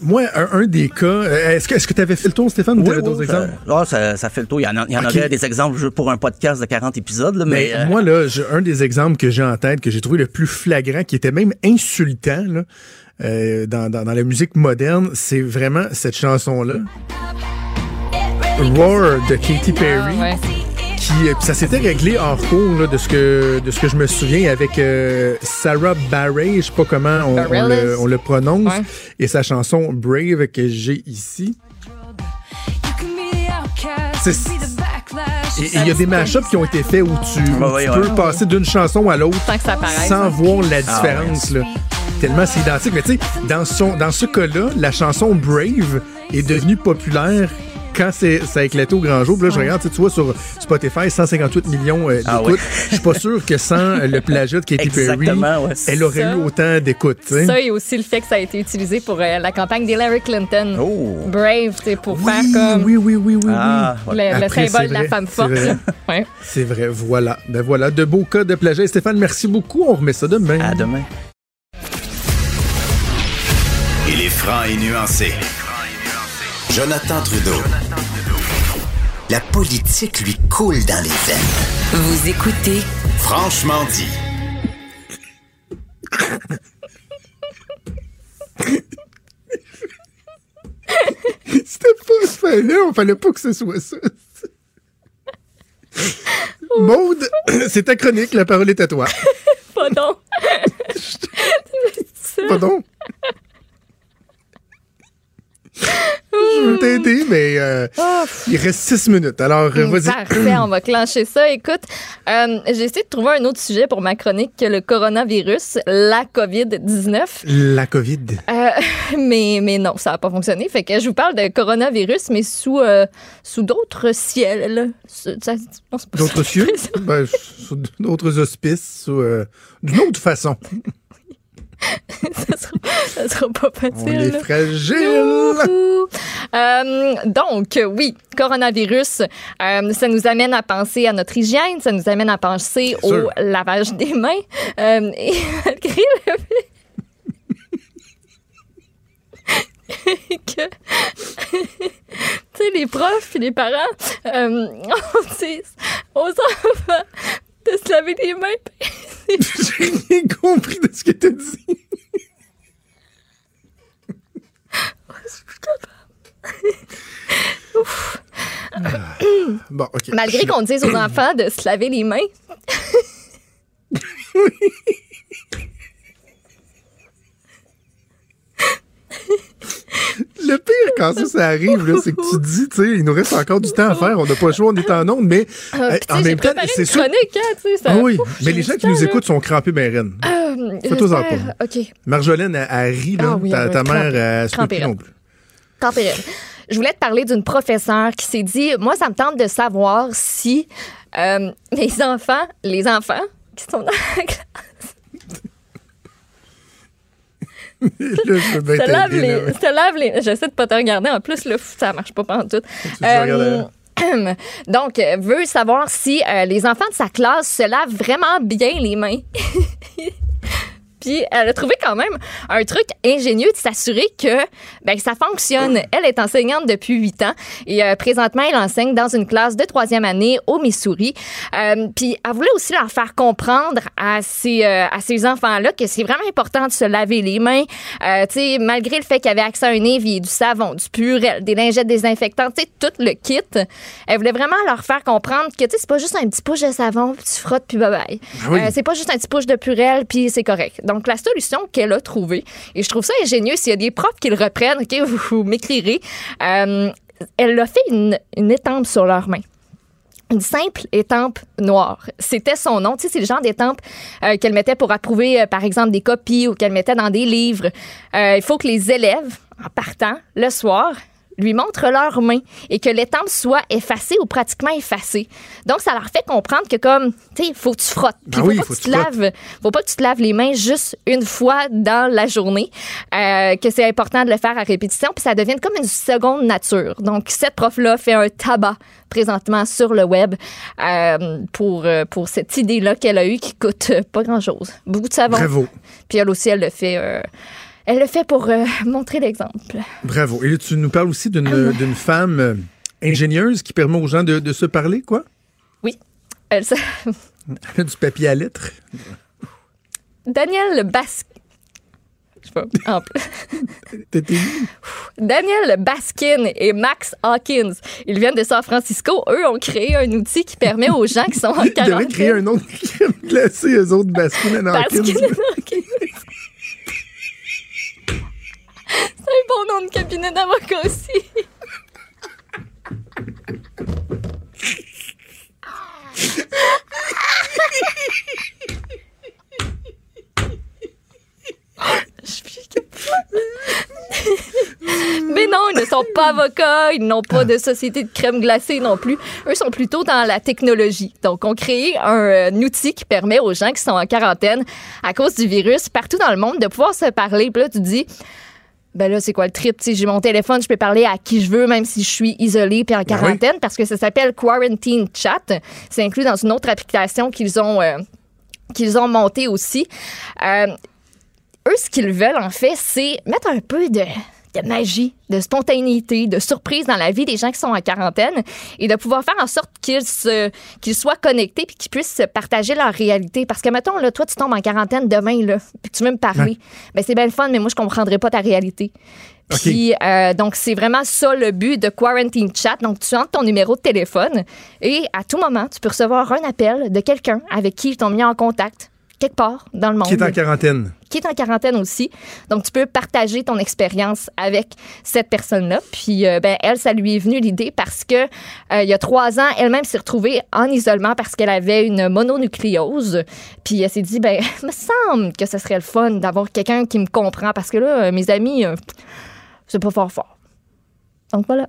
Moi, un, un des cas. euh, Est-ce que est-ce que tu avais fait le tour, Stéphane, ou Oui, t'avais oui, d'autres exemples? ah, ça, ça fait le tour. Il y en, a- il y en aurait des exemples pour un podcast de 40 épisodes, là, mais, Mais euh, moi, là, un des exemples que j'ai en tête, que j'ai trouvé le plus flagrant, qui était même insultant là, euh, dans, dans- dans la musique moderne, c'est vraiment cette chanson-là. Roar de Katy Perry. Ah, ouais. Qui, euh, puis ça s'était réglé hors cours là, de, ce que, de ce que je me souviens avec euh, Sarah Bareilles, je sais pas comment on, le, on le prononce, Ouais. et sa chanson Brave que j'ai ici. Et il y a des mashups qui ont été faits où tu, Ouais, ouais. peux passer d'une chanson à l'autre Sans voir la Ah, différence. là. Tellement c'est identique. Mais tu sais, dans, son- dans ce cas-là, la chanson Brave est devenue populaire quand c'est- ça a éclaté au grand jour. Là, je regarde, tu vois, sur Spotify, 158 millions euh, d'écoutes. Ah ouais. Je suis pas sûr que sans euh, le plagiat de <laughs> Katy Perry, ouais. elle aurait Ça. eu autant d'écoutes. Ça et aussi le fait que ça a été utilisé pour euh, la campagne d'Hillary Clinton. Oh. Brave, c'est pour faire Oui, comme oui, oui, oui, oui, Ah, oui. le, le Après, symbole de la vrai, femme c'est forte. vrai. Ouais. C'est vrai, voilà. Ben voilà, de beaux cas de plagiat. Stéphane, merci beaucoup. On remet ça demain. à demain. Il est franc et nuancé. Jonathan Trudeau. La politique lui coule dans les veines. Vous écoutez Franchement dit. <laughs> C'était pas fallait, on fallait pas que ce soit ça. Maude, <coughs> c'est ta chronique, la parole est à toi. <laughs> Pas donc. <laughs> Pardon. Je veux t'aider, mais euh, il reste six minutes. Alors, euh, vas-y. Parfait, on va clencher ça. Écoute, euh, j'ai essayé de trouver un autre sujet pour ma chronique que le coronavirus, la COVID-19. La COVID. Euh, <laughs> mais, mais non, ça n'a pas fonctionné. Fait que je vous parle de coronavirus, mais sous, sous d'autres ciels. D'autres cieux? <laughs> Ben, sur d'autres hospices, ou, euh, d'une autre façon. <laughs> ça, sera, ça sera pas On facile. est là. fragile. Euh, donc, oui, coronavirus, euh, ça nous amène à penser à notre hygiène, ça nous amène à penser au sûr. lavage des mains. Euh, et <laughs> malgré le fait <laughs> que, tu sais, les profs et les parents, euh, on dit aux enfants de se laver les mains. <laughs> J'ai rien compris de ce que t'as dit. <laughs> Bon, OK. Malgré qu'on dise aux enfants de se laver les mains. <laughs> Le pire quand ça, ça arrive, là, c'est que tu te dis, tu sais, il nous reste encore du temps à faire, on n'a pas le choix, on est en onde, mais Euh, euh, en même temps, c'est sûr. chronique, hein, ça- Ah oui, mais les gens qui nous écoutent sont crampés, ben raide. Euh, Fais-toi-en j'espère. OK. Marjolaine, elle, elle rit, là. Ah oui, ta, mère, elle se plus non plus. Je voulais te parler d'une professeure qui s'est dit Moi, ça me tente de savoir si euh, <laughs> mes enfants, les enfants qui sont dans la classe, Là, je peux bien <laughs> se là, les, ouais. se lavent les. J'essaie de pas te regarder. En plus, là, ça marche pas pendant tout. Regardes <clears throat> donc, euh, veut savoir si euh, les enfants de sa classe se lavent vraiment bien les mains. <laughs> Puis elle a trouvé quand même un truc ingénieux de s'assurer que ben, ça fonctionne. Elle est enseignante depuis huit ans et euh, présentement, elle enseigne dans une classe de troisième année au Missouri. Euh, puis elle voulait aussi leur faire comprendre à ces, euh, à ces enfants-là que c'est vraiment important de se laver les mains. Tu sais, malgré le fait qu'il y avait accès à un évier, du savon, du purel, des lingettes désinfectantes, tu sais, tout le kit. Elle voulait vraiment leur faire comprendre que tu sais, c'est pas juste un petit push de savon, puis tu frottes, puis bye-bye. Ah oui. C'est pas juste un petit push de purel, puis c'est correct. Donc, la solution qu'elle a trouvée, et je trouve ça ingénieux, s'il y a des profs qui le reprennent, OK, vous, m'écrirez, euh, elle a fait une, étampe sur leurs mains. Une simple étampe noire. C'était son nom. Tu sais, c'est le genre d'étampe euh, qu'elle mettait pour approuver, euh, par exemple, des copies ou qu'elle mettait dans des livres. Il faut que les élèves, en partant le soir, lui montrent leurs mains et que l'étampe soit effacée ou pratiquement effacée. Donc, ça leur fait comprendre que comme, tu sais, il faut que tu frottes. Puis, Ah faut oui, pas faut que tu tu te frottes. laves, faut pas que tu te laves les mains juste une fois dans la journée, euh, que c'est important de le faire à répétition, puis ça devient comme une seconde nature. Donc, cette prof-là fait un tabac présentement sur le web euh, pour, euh, pour cette idée-là qu'elle a eue qui coûte pas grand-chose. Beaucoup de savon. Bravo. Puis elle aussi, elle le fait. euh, Elle le fait pour euh, <laughs> montrer l'exemple. Bravo. Et tu nous parles aussi d'une d'une femme euh, ingénieuse qui permet aux gens de, de se parler, quoi? Oui. Elle, <laughs> a du papier à lettres. Daniel Baskin. Je sais pas. en plus. <laughs> T'étais Daniel Baskin et Max Hawkins. Ils viennent de San Francisco. Eux ont créé un outil qui permet aux gens qui sont en Ils devraient quarantaine. créer un autre crème glacée, eux autres, Baskin and Hawkins. Baskin and Hawkins. C'est un bon nom de cabinet d'avocat aussi. Mais non, ils ne sont pas avocats, ils n'ont pas de société de crème glacée non plus. Eux sont plutôt dans la technologie. Donc, on crée un, euh, outil qui permet aux gens qui sont en quarantaine à cause du virus partout dans le monde de pouvoir se parler. Puis là, tu dis, ben là, c'est quoi le trip? J'ai mon téléphone, je peux parler à qui je veux, même si je suis isolée puis en quarantaine, parce que ça s'appelle Quarantine Chat. C'est inclus dans une autre application qu'ils ont, euh, qu'ils ont montée aussi. Euh, eux, ce qu'ils veulent, en fait, c'est mettre un peu de, de magie, de spontanéité, de surprise dans la vie des gens qui sont en quarantaine et de pouvoir faire en sorte qu'ils soient connectés puis qu'ils puissent se partager leur réalité. Parce que, mettons, là, toi, tu tombes en quarantaine demain, là, puis tu veux me parler. Ouais. Ben, c'est bien le fun, mais moi, je comprendrai pas ta réalité. Puis, euh, donc, c'est vraiment ça le but de Quarantine Chat. Donc, tu entres ton numéro de téléphone et à tout moment, tu peux recevoir un appel de quelqu'un avec qui ils t'ont mis en contact quelque part dans le monde Qui est en quarantaine. Qui est en quarantaine aussi. Donc, tu peux partager ton expérience avec cette personne-là. Puis, euh, ben, elle, ça lui est venu l'idée parce que euh, il y a trois ans, elle-même s'est retrouvée en isolement parce qu'elle avait une mononucléose. Puis, elle s'est dit, ben, il <laughs> me semble que ce serait le fun d'avoir quelqu'un qui me comprend parce que là, euh, mes amis, euh, c'est pas fort fort. Donc, voilà.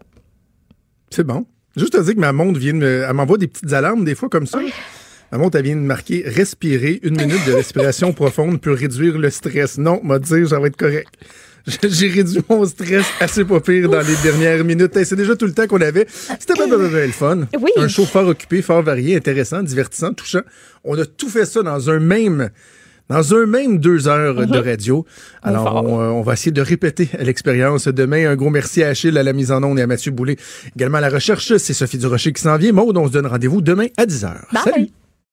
C'est bon. Juste à dire que ma montre vient de me... Elle m'envoie des petites alarmes des fois comme ça. Montre, elle vient de marquer respirer. Une minute de respiration <laughs> profonde peut réduire le stress. Non, m'a dire, ça va être correct. J'ai réduit mon stress assez pas pire dans les dernières minutes. Hey, C'est déjà tout le temps qu'on avait. C'était pas mal le fun. Oui. Un show fort occupé, fort varié, intéressant, divertissant, touchant. On a tout fait ça dans un même dans un même deux heures de radio. Alors, on, euh, on va essayer de répéter l'expérience demain. Un gros merci à Achille, à la mise en onde et à Mathieu Boulet. Également à la recherche, c'est Sophie Durocher qui s'en vient. Maud, on se donne rendez-vous demain à 10h. Bye. Salut!